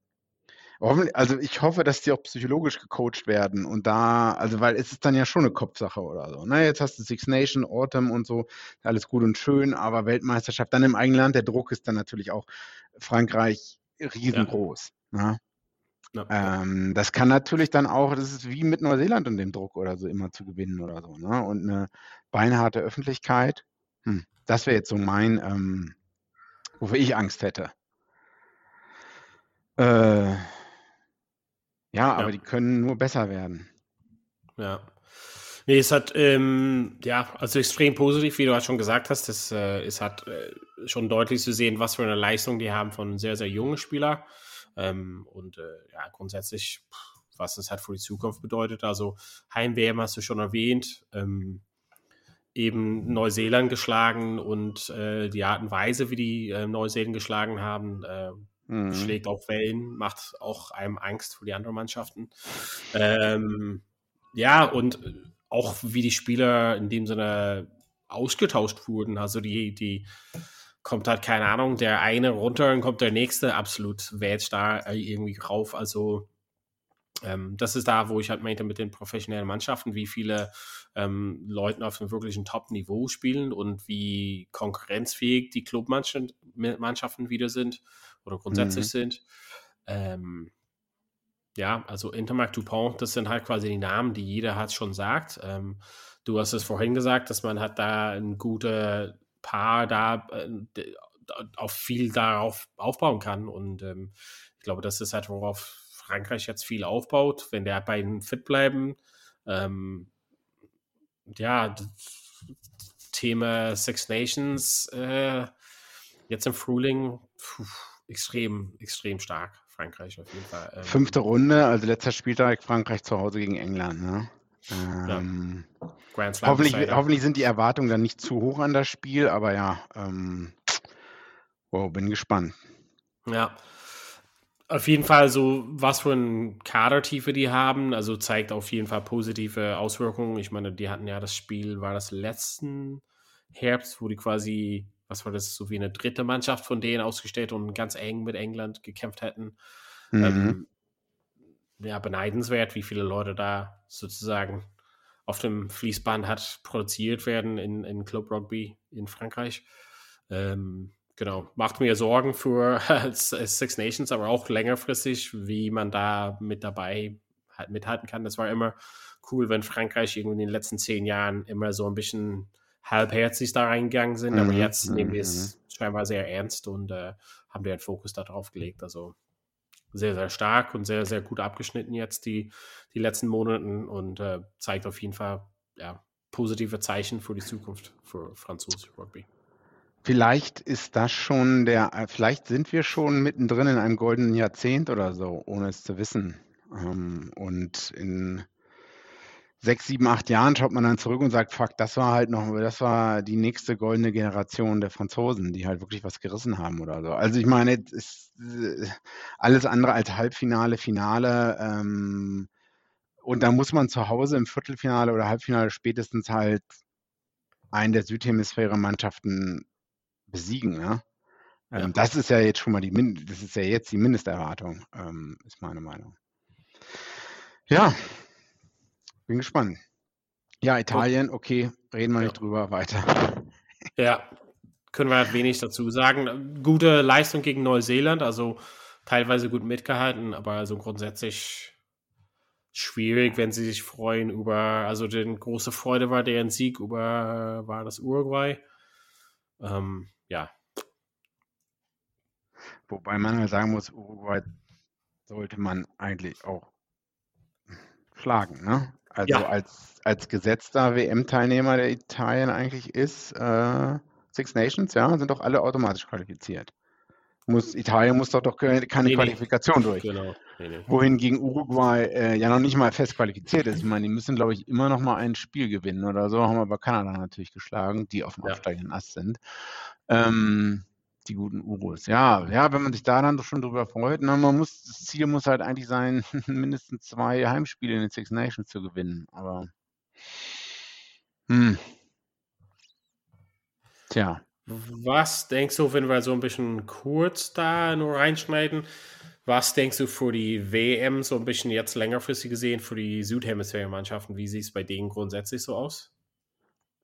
also ich hoffe, dass die auch psychologisch gecoacht werden und da, also weil es ist dann ja schon eine Kopfsache oder so. Ne? Jetzt hast du Six Nation, Autumn und so, alles gut und schön, aber Weltmeisterschaft dann im eigenen Land, der Druck ist dann natürlich auch Frankreich riesengroß. Ne? Ja. Ähm, das kann natürlich dann auch, das ist wie mit Neuseeland und dem Druck oder so immer zu gewinnen oder so. Ne? Und eine beinharte Öffentlichkeit, hm, das wäre jetzt so mein, ähm, wofür ich Angst hätte. Äh, ja, ja, aber die können nur besser werden. Ja. Nee, es hat, ähm, ja, also extrem positiv, wie du halt schon gesagt hast. Das, äh, es hat äh, schon deutlich zu sehen, was für eine Leistung die haben von sehr, sehr jungen Spielern. Ähm, und äh, ja, grundsätzlich, was das halt für die Zukunft bedeutet. Also Heim-WM hast du schon erwähnt. Ähm, eben Neuseeland geschlagen und äh, die Art und Weise, wie die äh, Neuseeland geschlagen haben, äh, mhm. schlägt auch Wellen, macht auch einem Angst für die anderen Mannschaften. Ähm, ja, und auch wie die Spieler in dem Sinne ausgetauscht wurden. Also die, die kommt halt, keine Ahnung, der eine runter und kommt der nächste absolut wählt da irgendwie rauf. Also ähm, das ist da, wo ich halt meinte mit den professionellen Mannschaften, wie viele ähm, Leute auf einem wirklichen Top-Niveau spielen und wie konkurrenzfähig die Clubmannschaften wieder sind oder grundsätzlich mhm. sind. Ähm, ja, also Intermark Dupont, das sind halt quasi die Namen, die jeder hat schon sagt. Ähm, du hast es vorhin gesagt, dass man hat da ein gutes Paar da äh, auf viel darauf aufbauen kann. Und ähm, ich glaube, das ist halt, worauf Frankreich jetzt viel aufbaut, wenn der beiden fit bleiben. Ähm, ja, Thema Six Nations äh, jetzt im Frühling puh, extrem, extrem stark. Frankreich auf jeden Fall. Ähm, Fünfte Runde, also letzter Spieltag Frankreich zu Hause gegen England. Ne? Ähm, ja. hoffentlich, hoffentlich, sind die Erwartungen dann nicht zu hoch an das Spiel, aber ja, ähm, wow, bin gespannt. Ja, auf jeden Fall so, was für eine Kadertiefe die haben, also zeigt auf jeden Fall positive Auswirkungen. Ich meine, die hatten ja das Spiel, war das letzten Herbst, wo die quasi was war das, so wie eine dritte Mannschaft von denen ausgestellt und ganz eng mit England gekämpft hätten. Mhm. Ähm, ja, beneidenswert, wie viele Leute da sozusagen auf dem Fließband hat produziert werden in, in Club Rugby in Frankreich. Ähm, genau, macht mir Sorgen für Six Nations, aber auch längerfristig, wie man da mit dabei halt mithalten kann. Das war immer cool, wenn Frankreich irgendwie in den letzten zehn Jahren immer so ein bisschen halbherzig da reingegangen sind, mhm. aber jetzt mhm. nehmen wir es mhm. scheinbar sehr ernst und äh, haben den Fokus darauf gelegt. Also sehr, sehr stark und sehr, sehr gut abgeschnitten jetzt die, die letzten Monate und äh, zeigt auf jeden Fall ja, positive Zeichen für die Zukunft für französische Rugby. Vielleicht ist das schon der, äh, vielleicht sind wir schon mittendrin in einem goldenen Jahrzehnt oder so, ohne es zu wissen. Ähm, und in sechs, sieben, acht Jahren schaut man dann zurück und sagt, fuck, das war halt noch, das war die nächste goldene Generation der Franzosen, die halt wirklich was gerissen haben oder so. Also ich meine, es ist äh, alles andere als Halbfinale, Finale. Ähm, und da muss man zu Hause im Viertelfinale oder Halbfinale spätestens halt einen der Südhemisphäre-Mannschaften besiegen. Ja? Ähm. Das ist ja jetzt schon mal die, das ist ja jetzt die Mindesterwartung, ähm, ist meine Meinung. Ja, bin gespannt. Ja, Italien, okay, reden wir ja. nicht drüber, weiter. Ja, können wir halt wenig dazu sagen. Gute Leistung gegen Neuseeland, also teilweise gut mitgehalten, aber also grundsätzlich schwierig, wenn sie sich freuen über, also die große Freude war deren Sieg über, war das Uruguay. Ähm, ja. Wobei man halt sagen muss, Uruguay sollte man eigentlich auch schlagen, ne? Also ja. als, als gesetzter WM-Teilnehmer der Italien eigentlich ist, äh, Six Nations, ja, sind doch alle automatisch qualifiziert. Muss, Italien muss doch, doch keine nee, Qualifikation nee. durch. Genau. Nee, Wohingegen Uruguay äh, ja noch nicht mal fest qualifiziert ist. Ich meine, die müssen, glaube ich, immer noch mal ein Spiel gewinnen oder so. Haben aber Kanada natürlich geschlagen, die auf dem ja. aufsteigenden Ast sind. Ähm, die guten Urus. Ja, ja, wenn man sich da dann doch schon drüber freut, na, man muss, das Ziel muss halt eigentlich sein, mindestens zwei Heimspiele in den Six Nations zu gewinnen. Aber hm. Tja. Was denkst du, wenn wir so ein bisschen kurz da nur reinschneiden? Was denkst du für die WM so ein bisschen jetzt längerfristig gesehen für die Südhemisphäre-Mannschaften? Wie sieht es bei denen grundsätzlich so aus?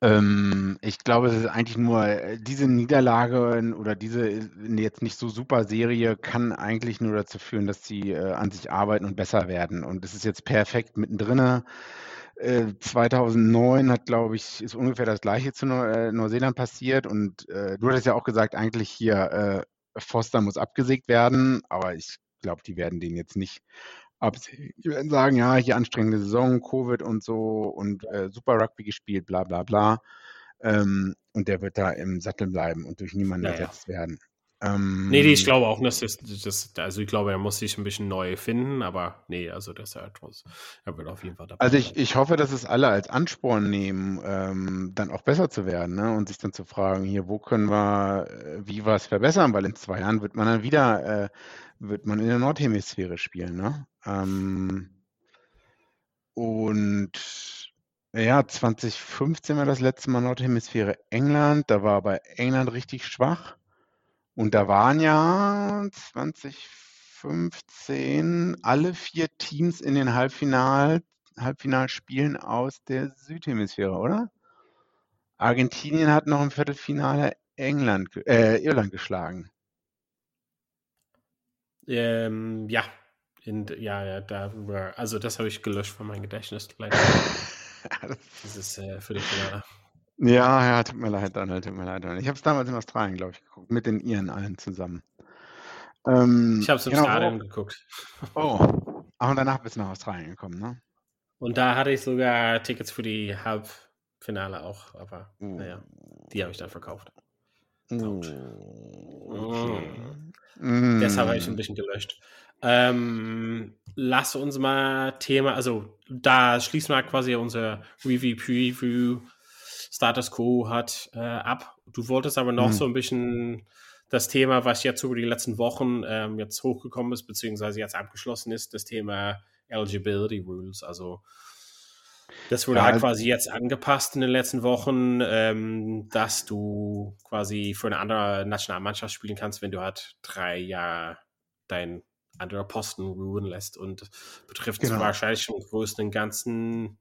Ähm, ich glaube, es ist eigentlich nur äh, diese Niederlage oder diese äh, jetzt nicht so super Serie kann eigentlich nur dazu führen, dass sie äh, an sich arbeiten und besser werden. Und es ist jetzt perfekt mittendrin. Äh, 2009 hat, glaube ich, ist ungefähr das Gleiche zu Neu Neuseeland passiert. Und du hattest ja auch gesagt, eigentlich hier Foster muss abgesägt werden, aber ich glaube, die werden den jetzt nicht absehen. Die werden sagen, ja, hier anstrengende Saison, Covid und so und äh, Super Rugby gespielt, bla bla bla. Ähm, und der wird da im Sattel bleiben und durch niemanden ja, ersetzt werden. Ähm, nee, nee, ich glaube auch, dass das, das, also ich glaube, er muss sich ein bisschen neu finden, aber nee, also das er, er wird auf jeden Fall dabei. Also ich, ich hoffe, dass es alle als Ansporn nehmen, ähm, dann auch besser zu werden ne? und sich dann zu fragen, hier, wo können wir, äh, wie was verbessern, weil in zwei Jahren wird man dann wieder, äh, wird man in der Nordhemisphäre spielen. Ne? Ähm, und ja, 2015 war das letzte Mal Nordhemisphäre England, da war aber England richtig schwach. Und da waren ja 2015 alle vier Teams in den Halbfinal, Halbfinalspielen aus der Südhemisphäre, oder? Argentinien hat noch im Viertelfinale England, äh, Irland geschlagen. Ähm, ja. In, ja, ja, da war, also das habe ich gelöscht von meinem Gedächtnis. Dieses äh, Viertelfinale. Ja, ja, tut mir leid, Donald, tut mir leid, Donald. Ich habe es damals in Australien, glaube ich, geguckt, mit den Iren allen zusammen. Ähm, ich habe es im genau, Stadion geguckt. Oh, und danach bist du nach Australien gekommen, ne? Und da hatte ich sogar Tickets für die Halbfinale auch, aber uh. naja, die habe ich dann verkauft. Uh. Okay. Mm. Deshalb habe ich ein bisschen gelöscht. Ähm, lass uns mal Thema, also da schließen wir quasi unser Review-Preview Status Quo hat äh, ab. Du wolltest aber noch mhm. so ein bisschen das Thema, was jetzt über die letzten Wochen ähm, jetzt hochgekommen ist, beziehungsweise jetzt abgeschlossen ist, das Thema Eligibility Rules. Also das wurde ja, halt also quasi jetzt angepasst in den letzten Wochen, ähm, dass du quasi für eine andere Nationalmannschaft spielen kannst, wenn du halt drei Jahre dein anderer Posten ruhen lässt und betrifft genau. wahrscheinlich im Größten Ganzen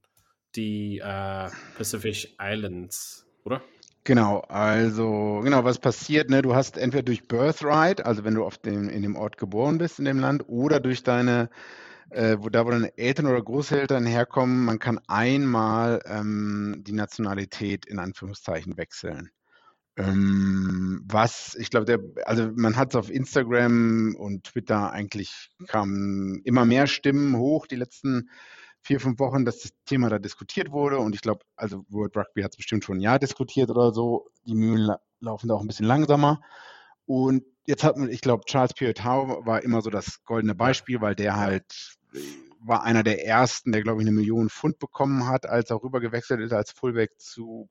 die äh, Pacific Islands, oder? Genau, also genau, was passiert, ne? Du hast entweder durch Birthright, also wenn du auf dem, in dem Ort geboren bist in dem Land, oder durch deine, äh, wo da wo deine Eltern oder Großeltern herkommen, man kann einmal ähm, die Nationalität in Anführungszeichen wechseln. Ähm, was, ich glaube, also man hat es auf Instagram und Twitter eigentlich kamen immer mehr Stimmen hoch die letzten vier, fünf Wochen, dass das Thema da diskutiert wurde. Und ich glaube, also World Rugby hat es bestimmt schon ein Jahr diskutiert oder so. Die Mühlen la laufen da auch ein bisschen langsamer. Und jetzt hat man, ich glaube, Charles Piotau war immer so das goldene Beispiel, weil der halt äh, war einer der ersten, der, glaube ich, eine Million Pfund bekommen hat, als er rüber gewechselt ist als Fullback zu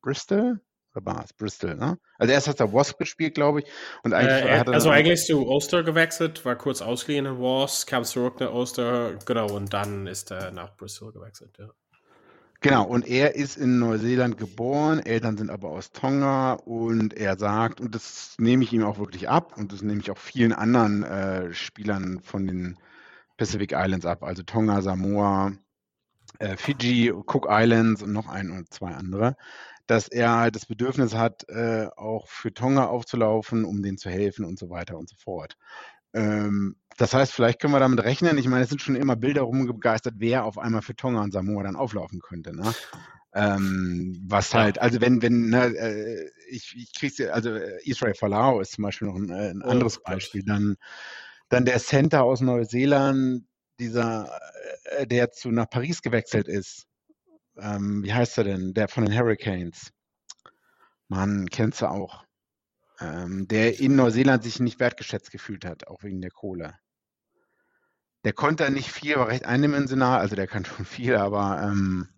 Bristol oder war es Bristol, ne? Also erst hat er Wasp gespielt, glaube ich. Und eigentlich äh, also eigentlich zu Ulster gewechselt, war kurz ausgeliehen in Wasp, kam zurück nach Ulster, genau, und dann ist er nach Bristol gewechselt, ja. Genau, und er ist in Neuseeland geboren, Eltern sind aber aus Tonga und er sagt, und das nehme ich ihm auch wirklich ab und das nehme ich auch vielen anderen äh, Spielern von den Pacific Islands ab, also Tonga, Samoa, äh, Fiji, Cook Islands und noch ein und zwei andere dass er halt das Bedürfnis hat, äh, auch für Tonga aufzulaufen, um denen zu helfen und so weiter und so fort. Ähm, das heißt, vielleicht können wir damit rechnen. Ich meine, es sind schon immer Bilder rumgegeistert, wer auf einmal für Tonga und Samoa dann auflaufen könnte. Ne? Ähm, was halt, also wenn, wenn, ne, äh, ich, ich krieg's ja, also äh, Israel Falau ist zum Beispiel noch ein, äh, ein anderes oh, Beispiel. Dann, dann der Center aus Neuseeland, dieser, äh, der zu nach Paris gewechselt ist, ähm, wie heißt er denn? Der von den Hurricanes. Man kennst du auch. Ähm, der in Neuseeland sich nicht wertgeschätzt gefühlt hat, auch wegen der Kohle. Der konnte nicht viel, war recht eindimensional, also der kann schon viel, aber ähm,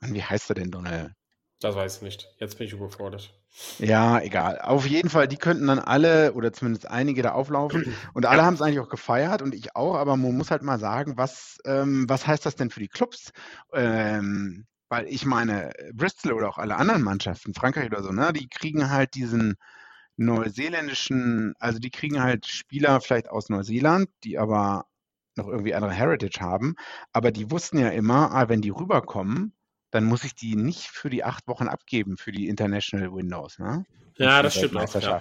wie heißt er denn, Donald? Das weiß ich nicht. Jetzt bin ich überfordert. Ja, egal. Auf jeden Fall, die könnten dann alle oder zumindest einige da auflaufen. Und alle haben es eigentlich auch gefeiert und ich auch, aber man muss halt mal sagen, was, ähm, was heißt das denn für die Clubs? Ähm, weil ich meine, Bristol oder auch alle anderen Mannschaften, Frankreich oder so, ne, die kriegen halt diesen neuseeländischen, also die kriegen halt Spieler vielleicht aus Neuseeland, die aber noch irgendwie andere Heritage haben, aber die wussten ja immer, ah, wenn die rüberkommen, dann muss ich die nicht für die acht Wochen abgeben für die International Windows. Ne? Ja, das stimmt auch. Ja.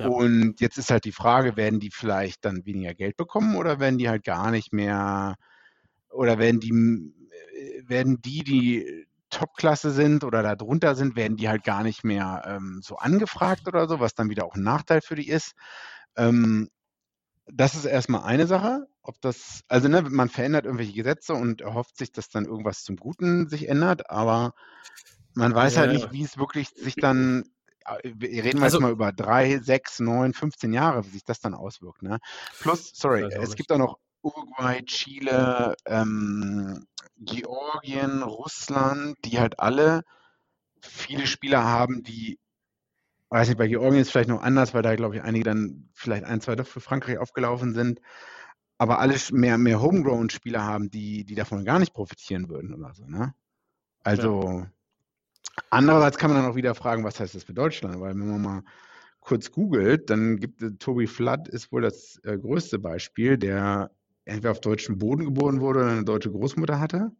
Ja. Und jetzt ist halt die Frage, werden die vielleicht dann weniger Geld bekommen oder werden die halt gar nicht mehr oder werden die, werden die, die Topklasse sind oder da drunter sind, werden die halt gar nicht mehr ähm, so angefragt oder so, was dann wieder auch ein Nachteil für die ist. Ähm, das ist erstmal eine Sache, ob das, also ne, man verändert irgendwelche Gesetze und erhofft sich, dass dann irgendwas zum Guten sich ändert, aber man weiß halt ja. halt nicht, wie es wirklich sich dann, äh, wir reden also, jetzt mal über drei, sechs, neun, 15 Jahre, wie sich das dann auswirkt. Ne? Plus, sorry, es gibt auch noch Uruguay, Chile, ähm, Georgien, Russland, die halt alle viele Spieler haben, die, weiß nicht, bei Georgien ist es vielleicht noch anders, weil da, glaube ich, einige dann vielleicht ein, zwei doch für Frankreich aufgelaufen sind, aber alle mehr, mehr Homegrown-Spieler haben, die, die davon gar nicht profitieren würden oder so, ne? Also, ja. andererseits kann man dann auch wieder fragen, was heißt das für Deutschland? Weil wenn man mal kurz googelt, dann gibt es, Toby Flood ist wohl das äh, größte Beispiel, der entweder auf deutschem Boden geboren wurde oder eine deutsche Großmutter hatte.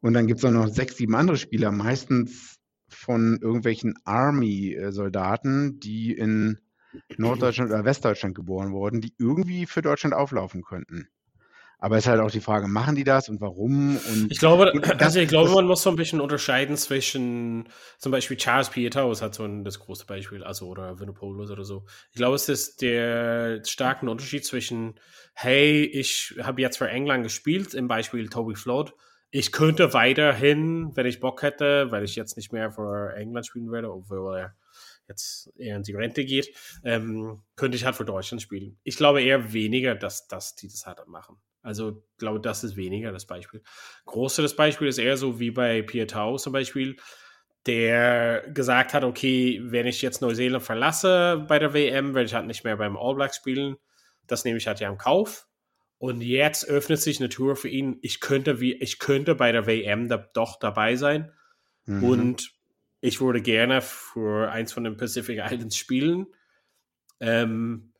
Und dann gibt es auch noch sechs, sieben andere Spieler, meistens von irgendwelchen Army-Soldaten, die in Norddeutschland oder Westdeutschland geboren wurden, die irgendwie für Deutschland auflaufen könnten. Aber es ist halt auch die Frage, machen die das und warum? Und, ich glaube, und also ich glaube, man muss so ein bisschen unterscheiden zwischen zum Beispiel Charles Pietaus hat so ein das große Beispiel, also oder Vinopoulos oder so. Ich glaube, es ist der starke Unterschied zwischen, hey, ich habe jetzt für England gespielt, im Beispiel Toby Flood. Ich könnte weiterhin, wenn ich Bock hätte, weil ich jetzt nicht mehr für England spielen werde, obwohl er jetzt eher in die Rente geht, ähm, könnte ich halt für Deutschland spielen. Ich glaube eher weniger, dass, dass die das halt machen. Also ich glaube, das ist weniger das Beispiel. Große das Beispiel ist eher so wie bei Pietau zum Beispiel, der gesagt hat, okay, wenn ich jetzt Neuseeland verlasse bei der WM, werde ich halt nicht mehr beim All Blacks spielen. Das nehme ich halt ja im Kauf. Und jetzt öffnet sich eine Tour für ihn. Ich könnte, wie, ich könnte bei der WM da, doch dabei sein. Mhm. Und ich würde gerne für eins von den Pacific Islands spielen. Ähm,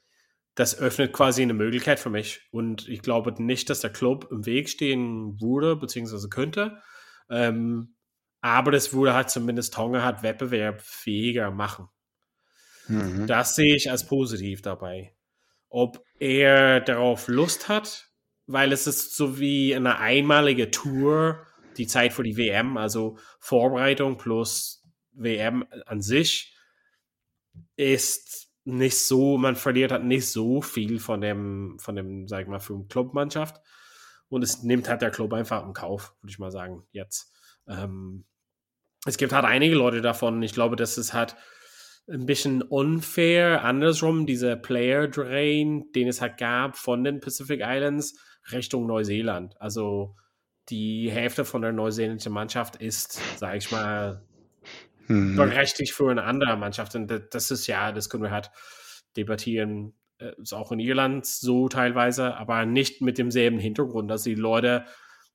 das öffnet quasi eine Möglichkeit für mich. Und ich glaube nicht, dass der Club im Weg stehen würde, beziehungsweise könnte. Ähm, aber das würde halt zumindest Tonga halt wettbewerbsfähiger machen. Mhm. Das sehe ich als positiv dabei. Ob er darauf Lust hat, weil es ist so wie eine einmalige Tour, die Zeit für die WM, also Vorbereitung plus WM an sich, ist nicht so, man verliert halt nicht so viel von dem, von dem, sag ich mal, für eine Clubmannschaft. Und es nimmt halt der Club einfach im Kauf, würde ich mal sagen, jetzt. Ähm, es gibt halt einige Leute davon. Ich glaube, das ist halt ein bisschen unfair. Andersrum, dieser Player Drain, den es halt gab von den Pacific Islands Richtung Neuseeland. Also die Hälfte von der neuseeländischen Mannschaft ist, sag ich mal, mhm. berechtigt für eine andere Mannschaft. Und das ist ja, das können wir halt debattieren, äh, ist auch in Irland so teilweise, aber nicht mit demselben Hintergrund, dass die Leute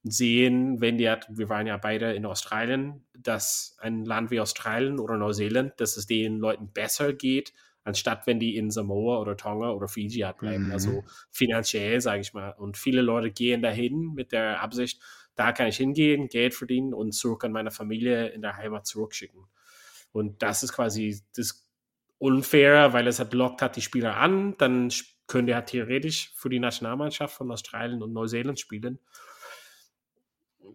sehen, wenn die, wir waren ja beide in Australien, dass ein Land wie Australien oder Neuseeland, dass es den Leuten besser geht, anstatt wenn die in Samoa oder Tonga oder Fiji halt bleiben. Mhm. Also finanziell, sage ich mal. Und viele Leute gehen dahin mit der Absicht, da kann ich hingehen, Geld verdienen und zurück an meine Familie in der Heimat zurückschicken. Und das ist quasi das Unfaire, weil es hat lockt hat die Spieler an, dann können die halt theoretisch für die Nationalmannschaft von Australien und Neuseeland spielen.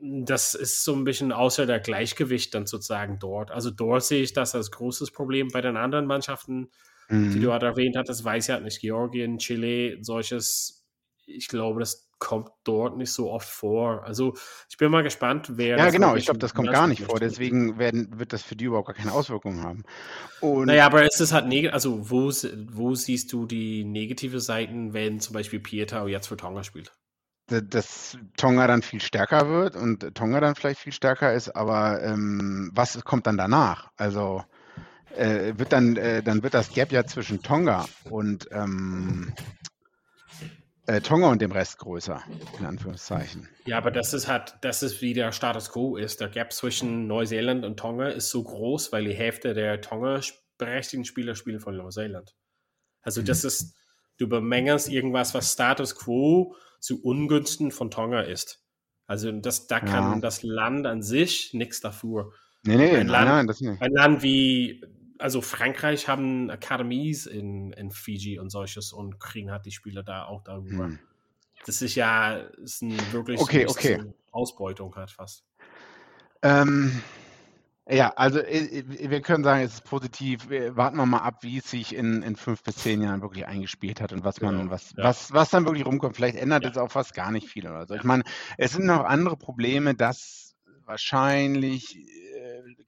Das ist so ein bisschen außer der Gleichgewicht dann sozusagen dort. Also dort sehe ich das als großes Problem. Bei den anderen Mannschaften, mhm. die du halt erwähnt hast, das weiß ja nicht. Georgien, Chile, solches. Ich glaube, das kommt dort nicht so oft vor. Also ich bin mal gespannt, wer. Ja, genau, ich glaube, das kommt gar nicht vor. Deswegen werden, wird das für die überhaupt gar keine Auswirkungen haben. Und naja, aber es ist halt negativ. Also wo, wo siehst du die negative Seiten, wenn zum Beispiel Pietau jetzt für Tonga spielt? dass Tonga dann viel stärker wird und Tonga dann vielleicht viel stärker ist, aber ähm, was kommt dann danach? Also äh, wird dann, äh, dann wird das Gap ja zwischen Tonga und ähm, äh, Tonga und dem Rest größer, in Anführungszeichen. Ja, aber das ist halt, das ist wie der Status quo ist. Der Gap zwischen Neuseeland und Tonga ist so groß, weil die Hälfte der Tonga berechtigten Spieler spielen von Neuseeland. Also mhm. das ist, du bemängelst irgendwas, was Status quo zu Ungünsten von Tonga ist. Also das, da kann ja. das Land an sich nichts dafür. Nee, nee, ein nein, Land, nein, das nicht. Ein Land wie, also Frankreich haben Akademies in, in Fiji und solches und kriegen halt die Spieler da auch darüber. Hm. Das ist ja ist ein wirklich okay, okay. Ausbeutung halt fast. Ähm, ja, also äh, äh, wir können sagen, es ist positiv. Warten wir mal ab, wie es sich in, in fünf bis zehn Jahren wirklich eingespielt hat und was man, genau. was, ja. was, was dann wirklich rumkommt. Vielleicht ändert ja. es auch fast gar nicht viel oder so. Ich meine, es sind noch andere Probleme, dass wahrscheinlich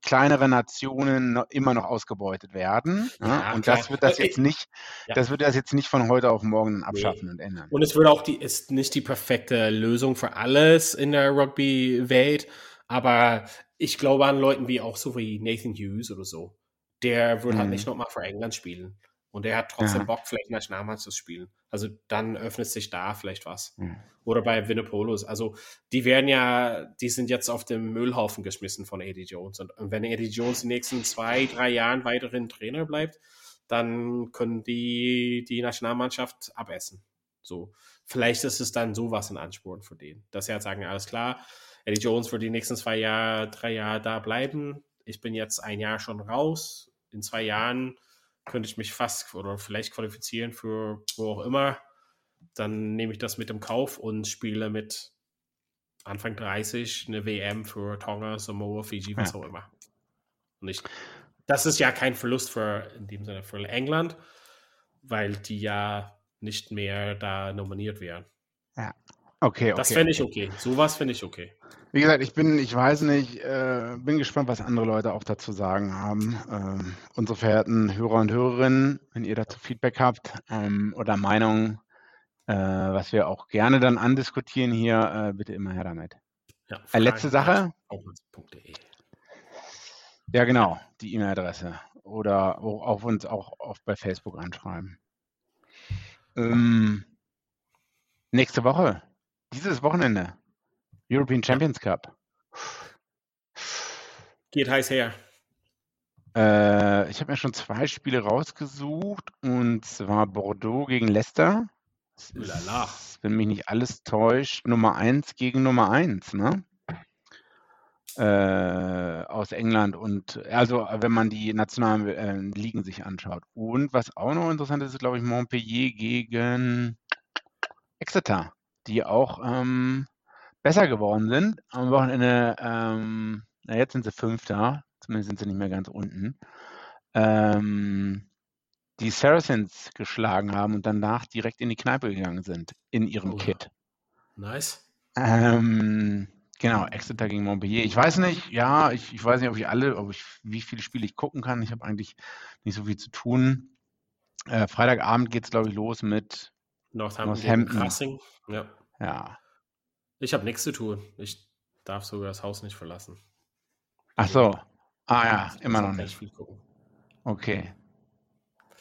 kleinere Nationen immer noch ausgebeutet werden. Ja, ne? und klar. das wird das jetzt nicht, das wird das jetzt nicht von heute auf morgen abschaffen nee. und ändern. Und es wird auch die, ist nicht die perfekte Lösung für alles in der Rugby-Welt. Aber ich glaube an Leuten wie auch so wie Nathan Hughes oder so. Der wird mhm. halt nicht nochmal für England spielen. Und der hat trotzdem ja. Bock, vielleicht Nationalmannschaft zu spielen. Also dann öffnet sich da vielleicht was. Mhm. Oder bei Winnepolos. Also die werden ja, die sind jetzt auf dem Müllhaufen geschmissen von Eddie Jones. Und wenn Eddie Jones die nächsten zwei, drei Jahren weiterhin Trainer bleibt, dann können die die Nationalmannschaft abessen. So, vielleicht ist es dann sowas in Ansporn für den, dass sie halt sagen, alles klar, Eddie Jones wird die nächsten zwei Jahre, drei Jahre da bleiben. Ich bin jetzt ein Jahr schon raus. In zwei Jahren könnte ich mich fast oder vielleicht qualifizieren für wo auch immer. Dann nehme ich das mit im Kauf und spiele mit Anfang 30 eine WM für Tonga, Samoa, Fiji, was ja. auch immer. Und ich, das ist ja kein Verlust für, in dem Sinne für England, weil die ja nicht mehr da nominiert wären. Okay, okay. Das fände ich okay. Sowas finde ich okay. Wie gesagt, ich bin, ich weiß nicht, äh, bin gespannt, was andere Leute auch dazu sagen haben. Ähm, unsere verehrten Hörer und Hörerinnen, wenn ihr dazu Feedback habt ähm, oder Meinungen, äh, was wir auch gerne dann andiskutieren hier, äh, bitte immer her damit. Ja, äh, letzte Sache. Ja, genau, die E-Mail-Adresse. Oder auf uns auch auf bei Facebook anschreiben. Ähm, nächste Woche dieses Wochenende. European Champions Cup. Geht heiß her. Äh, ich habe mir schon zwei Spiele rausgesucht und zwar Bordeaux gegen Leicester. Lala. wenn mich nicht alles täuscht, Nummer 1 gegen Nummer 1, ne? Äh, aus England und also wenn man die nationalen äh, Ligen sich anschaut. Und was auch noch interessant ist, ist glaube ich Montpellier gegen Exeter die auch ähm, besser geworden sind. Am Wochenende, ähm, na jetzt sind sie Fünfter, zumindest sind sie nicht mehr ganz unten. Ähm, die Saracens geschlagen haben und danach direkt in die Kneipe gegangen sind, in ihrem oh, Kit. Nice. Ähm, genau, Exeter gegen Montpellier. Ich weiß nicht, ja, ich, ich weiß nicht, ob ich alle, ob ich, wie viele Spiele ich gucken kann. Ich habe eigentlich nicht so viel zu tun. Äh, Freitagabend geht es, glaube ich, los mit Northampton, Northampton. Crossing. Ja. Ja. Ich habe nichts zu tun. Ich darf sogar das Haus nicht verlassen. Ach so. Ah ja, immer noch nicht. Okay.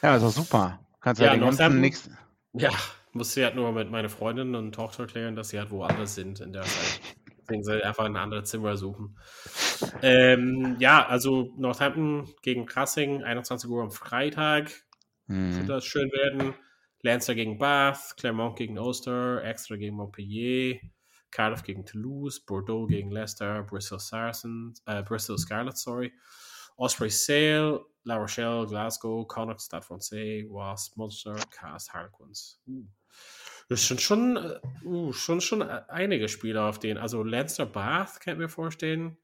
Ja, ist doch super. Kannst ja, ja den ganzen nächsten. Ja, musste ja halt nur mit meiner Freundin und Tochter erklären, dass sie halt woanders sind in der Zeit. Deswegen soll ich einfach ein anderes Zimmer suchen. Ähm, ja, also Northampton gegen Krassing, 21 Uhr am Freitag. Hm. Wird das schön werden. Lancer gegen Bath, Clermont gegen Ulster, Exeter gegen Montpellier, Cardiff gegen Toulouse, Bordeaux gegen Leicester, Bristol Saracens, äh, Bristol Scarlet, sorry, Osprey Sale, La Rochelle, Glasgow, Connacht, Stade Francais, Wasp, Munster, Cast, Harlequins. Uh. Das sind schon, uh, schon, schon einige Spieler auf denen. Also Lancer Bath, kann ich mir vorstellen.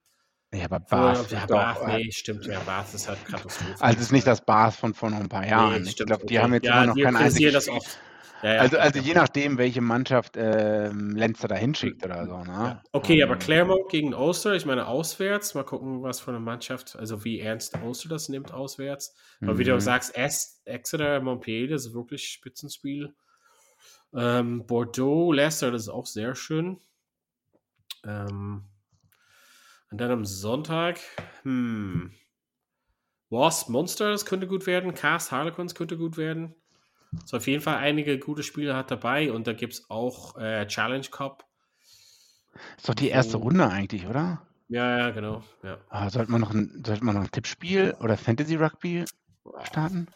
Ja, aber Bath. Ja, Bath, nee, stimmt, ja, Bath ist halt Katastrophe. Also es ist nicht das Bath von vor ein paar Jahren. Nee, ich glaube, die okay. haben jetzt ja, immer noch kein einziges das oft. Ja, ja, also, also je nachdem, welche Mannschaft äh, Lenzer da hinschickt oder so. Ne? Okay, aber ähm. Claremont gegen Ulster, ich meine auswärts, mal gucken, was für eine Mannschaft, also wie ernst Ulster das nimmt auswärts. Aber mhm. wie du mhm. sagst, Exeter, Montpellier, das ist wirklich Spitzenspiel. Ähm, Bordeaux, Leicester, das ist auch sehr schön. Ähm, und dann am Sonntag, hm. Wasp Monsters könnte gut werden, Cast Harlequins könnte gut werden. So auf jeden Fall einige gute Spiele hat dabei und da gibt es auch äh, Challenge Cup. Ist doch die erste oh. Runde eigentlich, oder? Ja, ja, genau. Ja. Ah, sollte, man noch ein, sollte man noch ein Tippspiel oder Fantasy Rugby starten?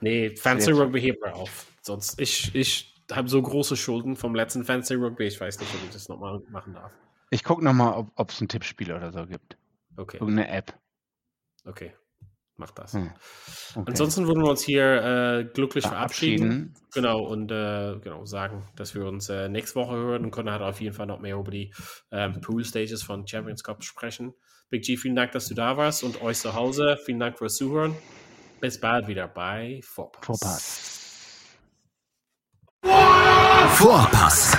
Nee, Fantasy Rugby hebt mal auf. Sonst, ich, ich habe so große Schulden vom letzten Fantasy Rugby, ich weiß nicht, ob ich das nochmal machen darf. Ich gucke nochmal, ob es ein Tippspiel oder so gibt. Okay. Irgendeine App. Okay. Mach das. Hm. Okay. Ansonsten würden wir uns hier äh, glücklich verabschieden. verabschieden. Genau, und äh, genau sagen, dass wir uns äh, nächste Woche hören und können halt auf jeden Fall noch mehr über die ähm, Pool Stages von Champions Cup sprechen. Big G, vielen Dank, dass du da warst und euch zu Hause. Vielen Dank fürs Zuhören. Bis bald wieder bei Vorpass. Vorpass. Vorpass.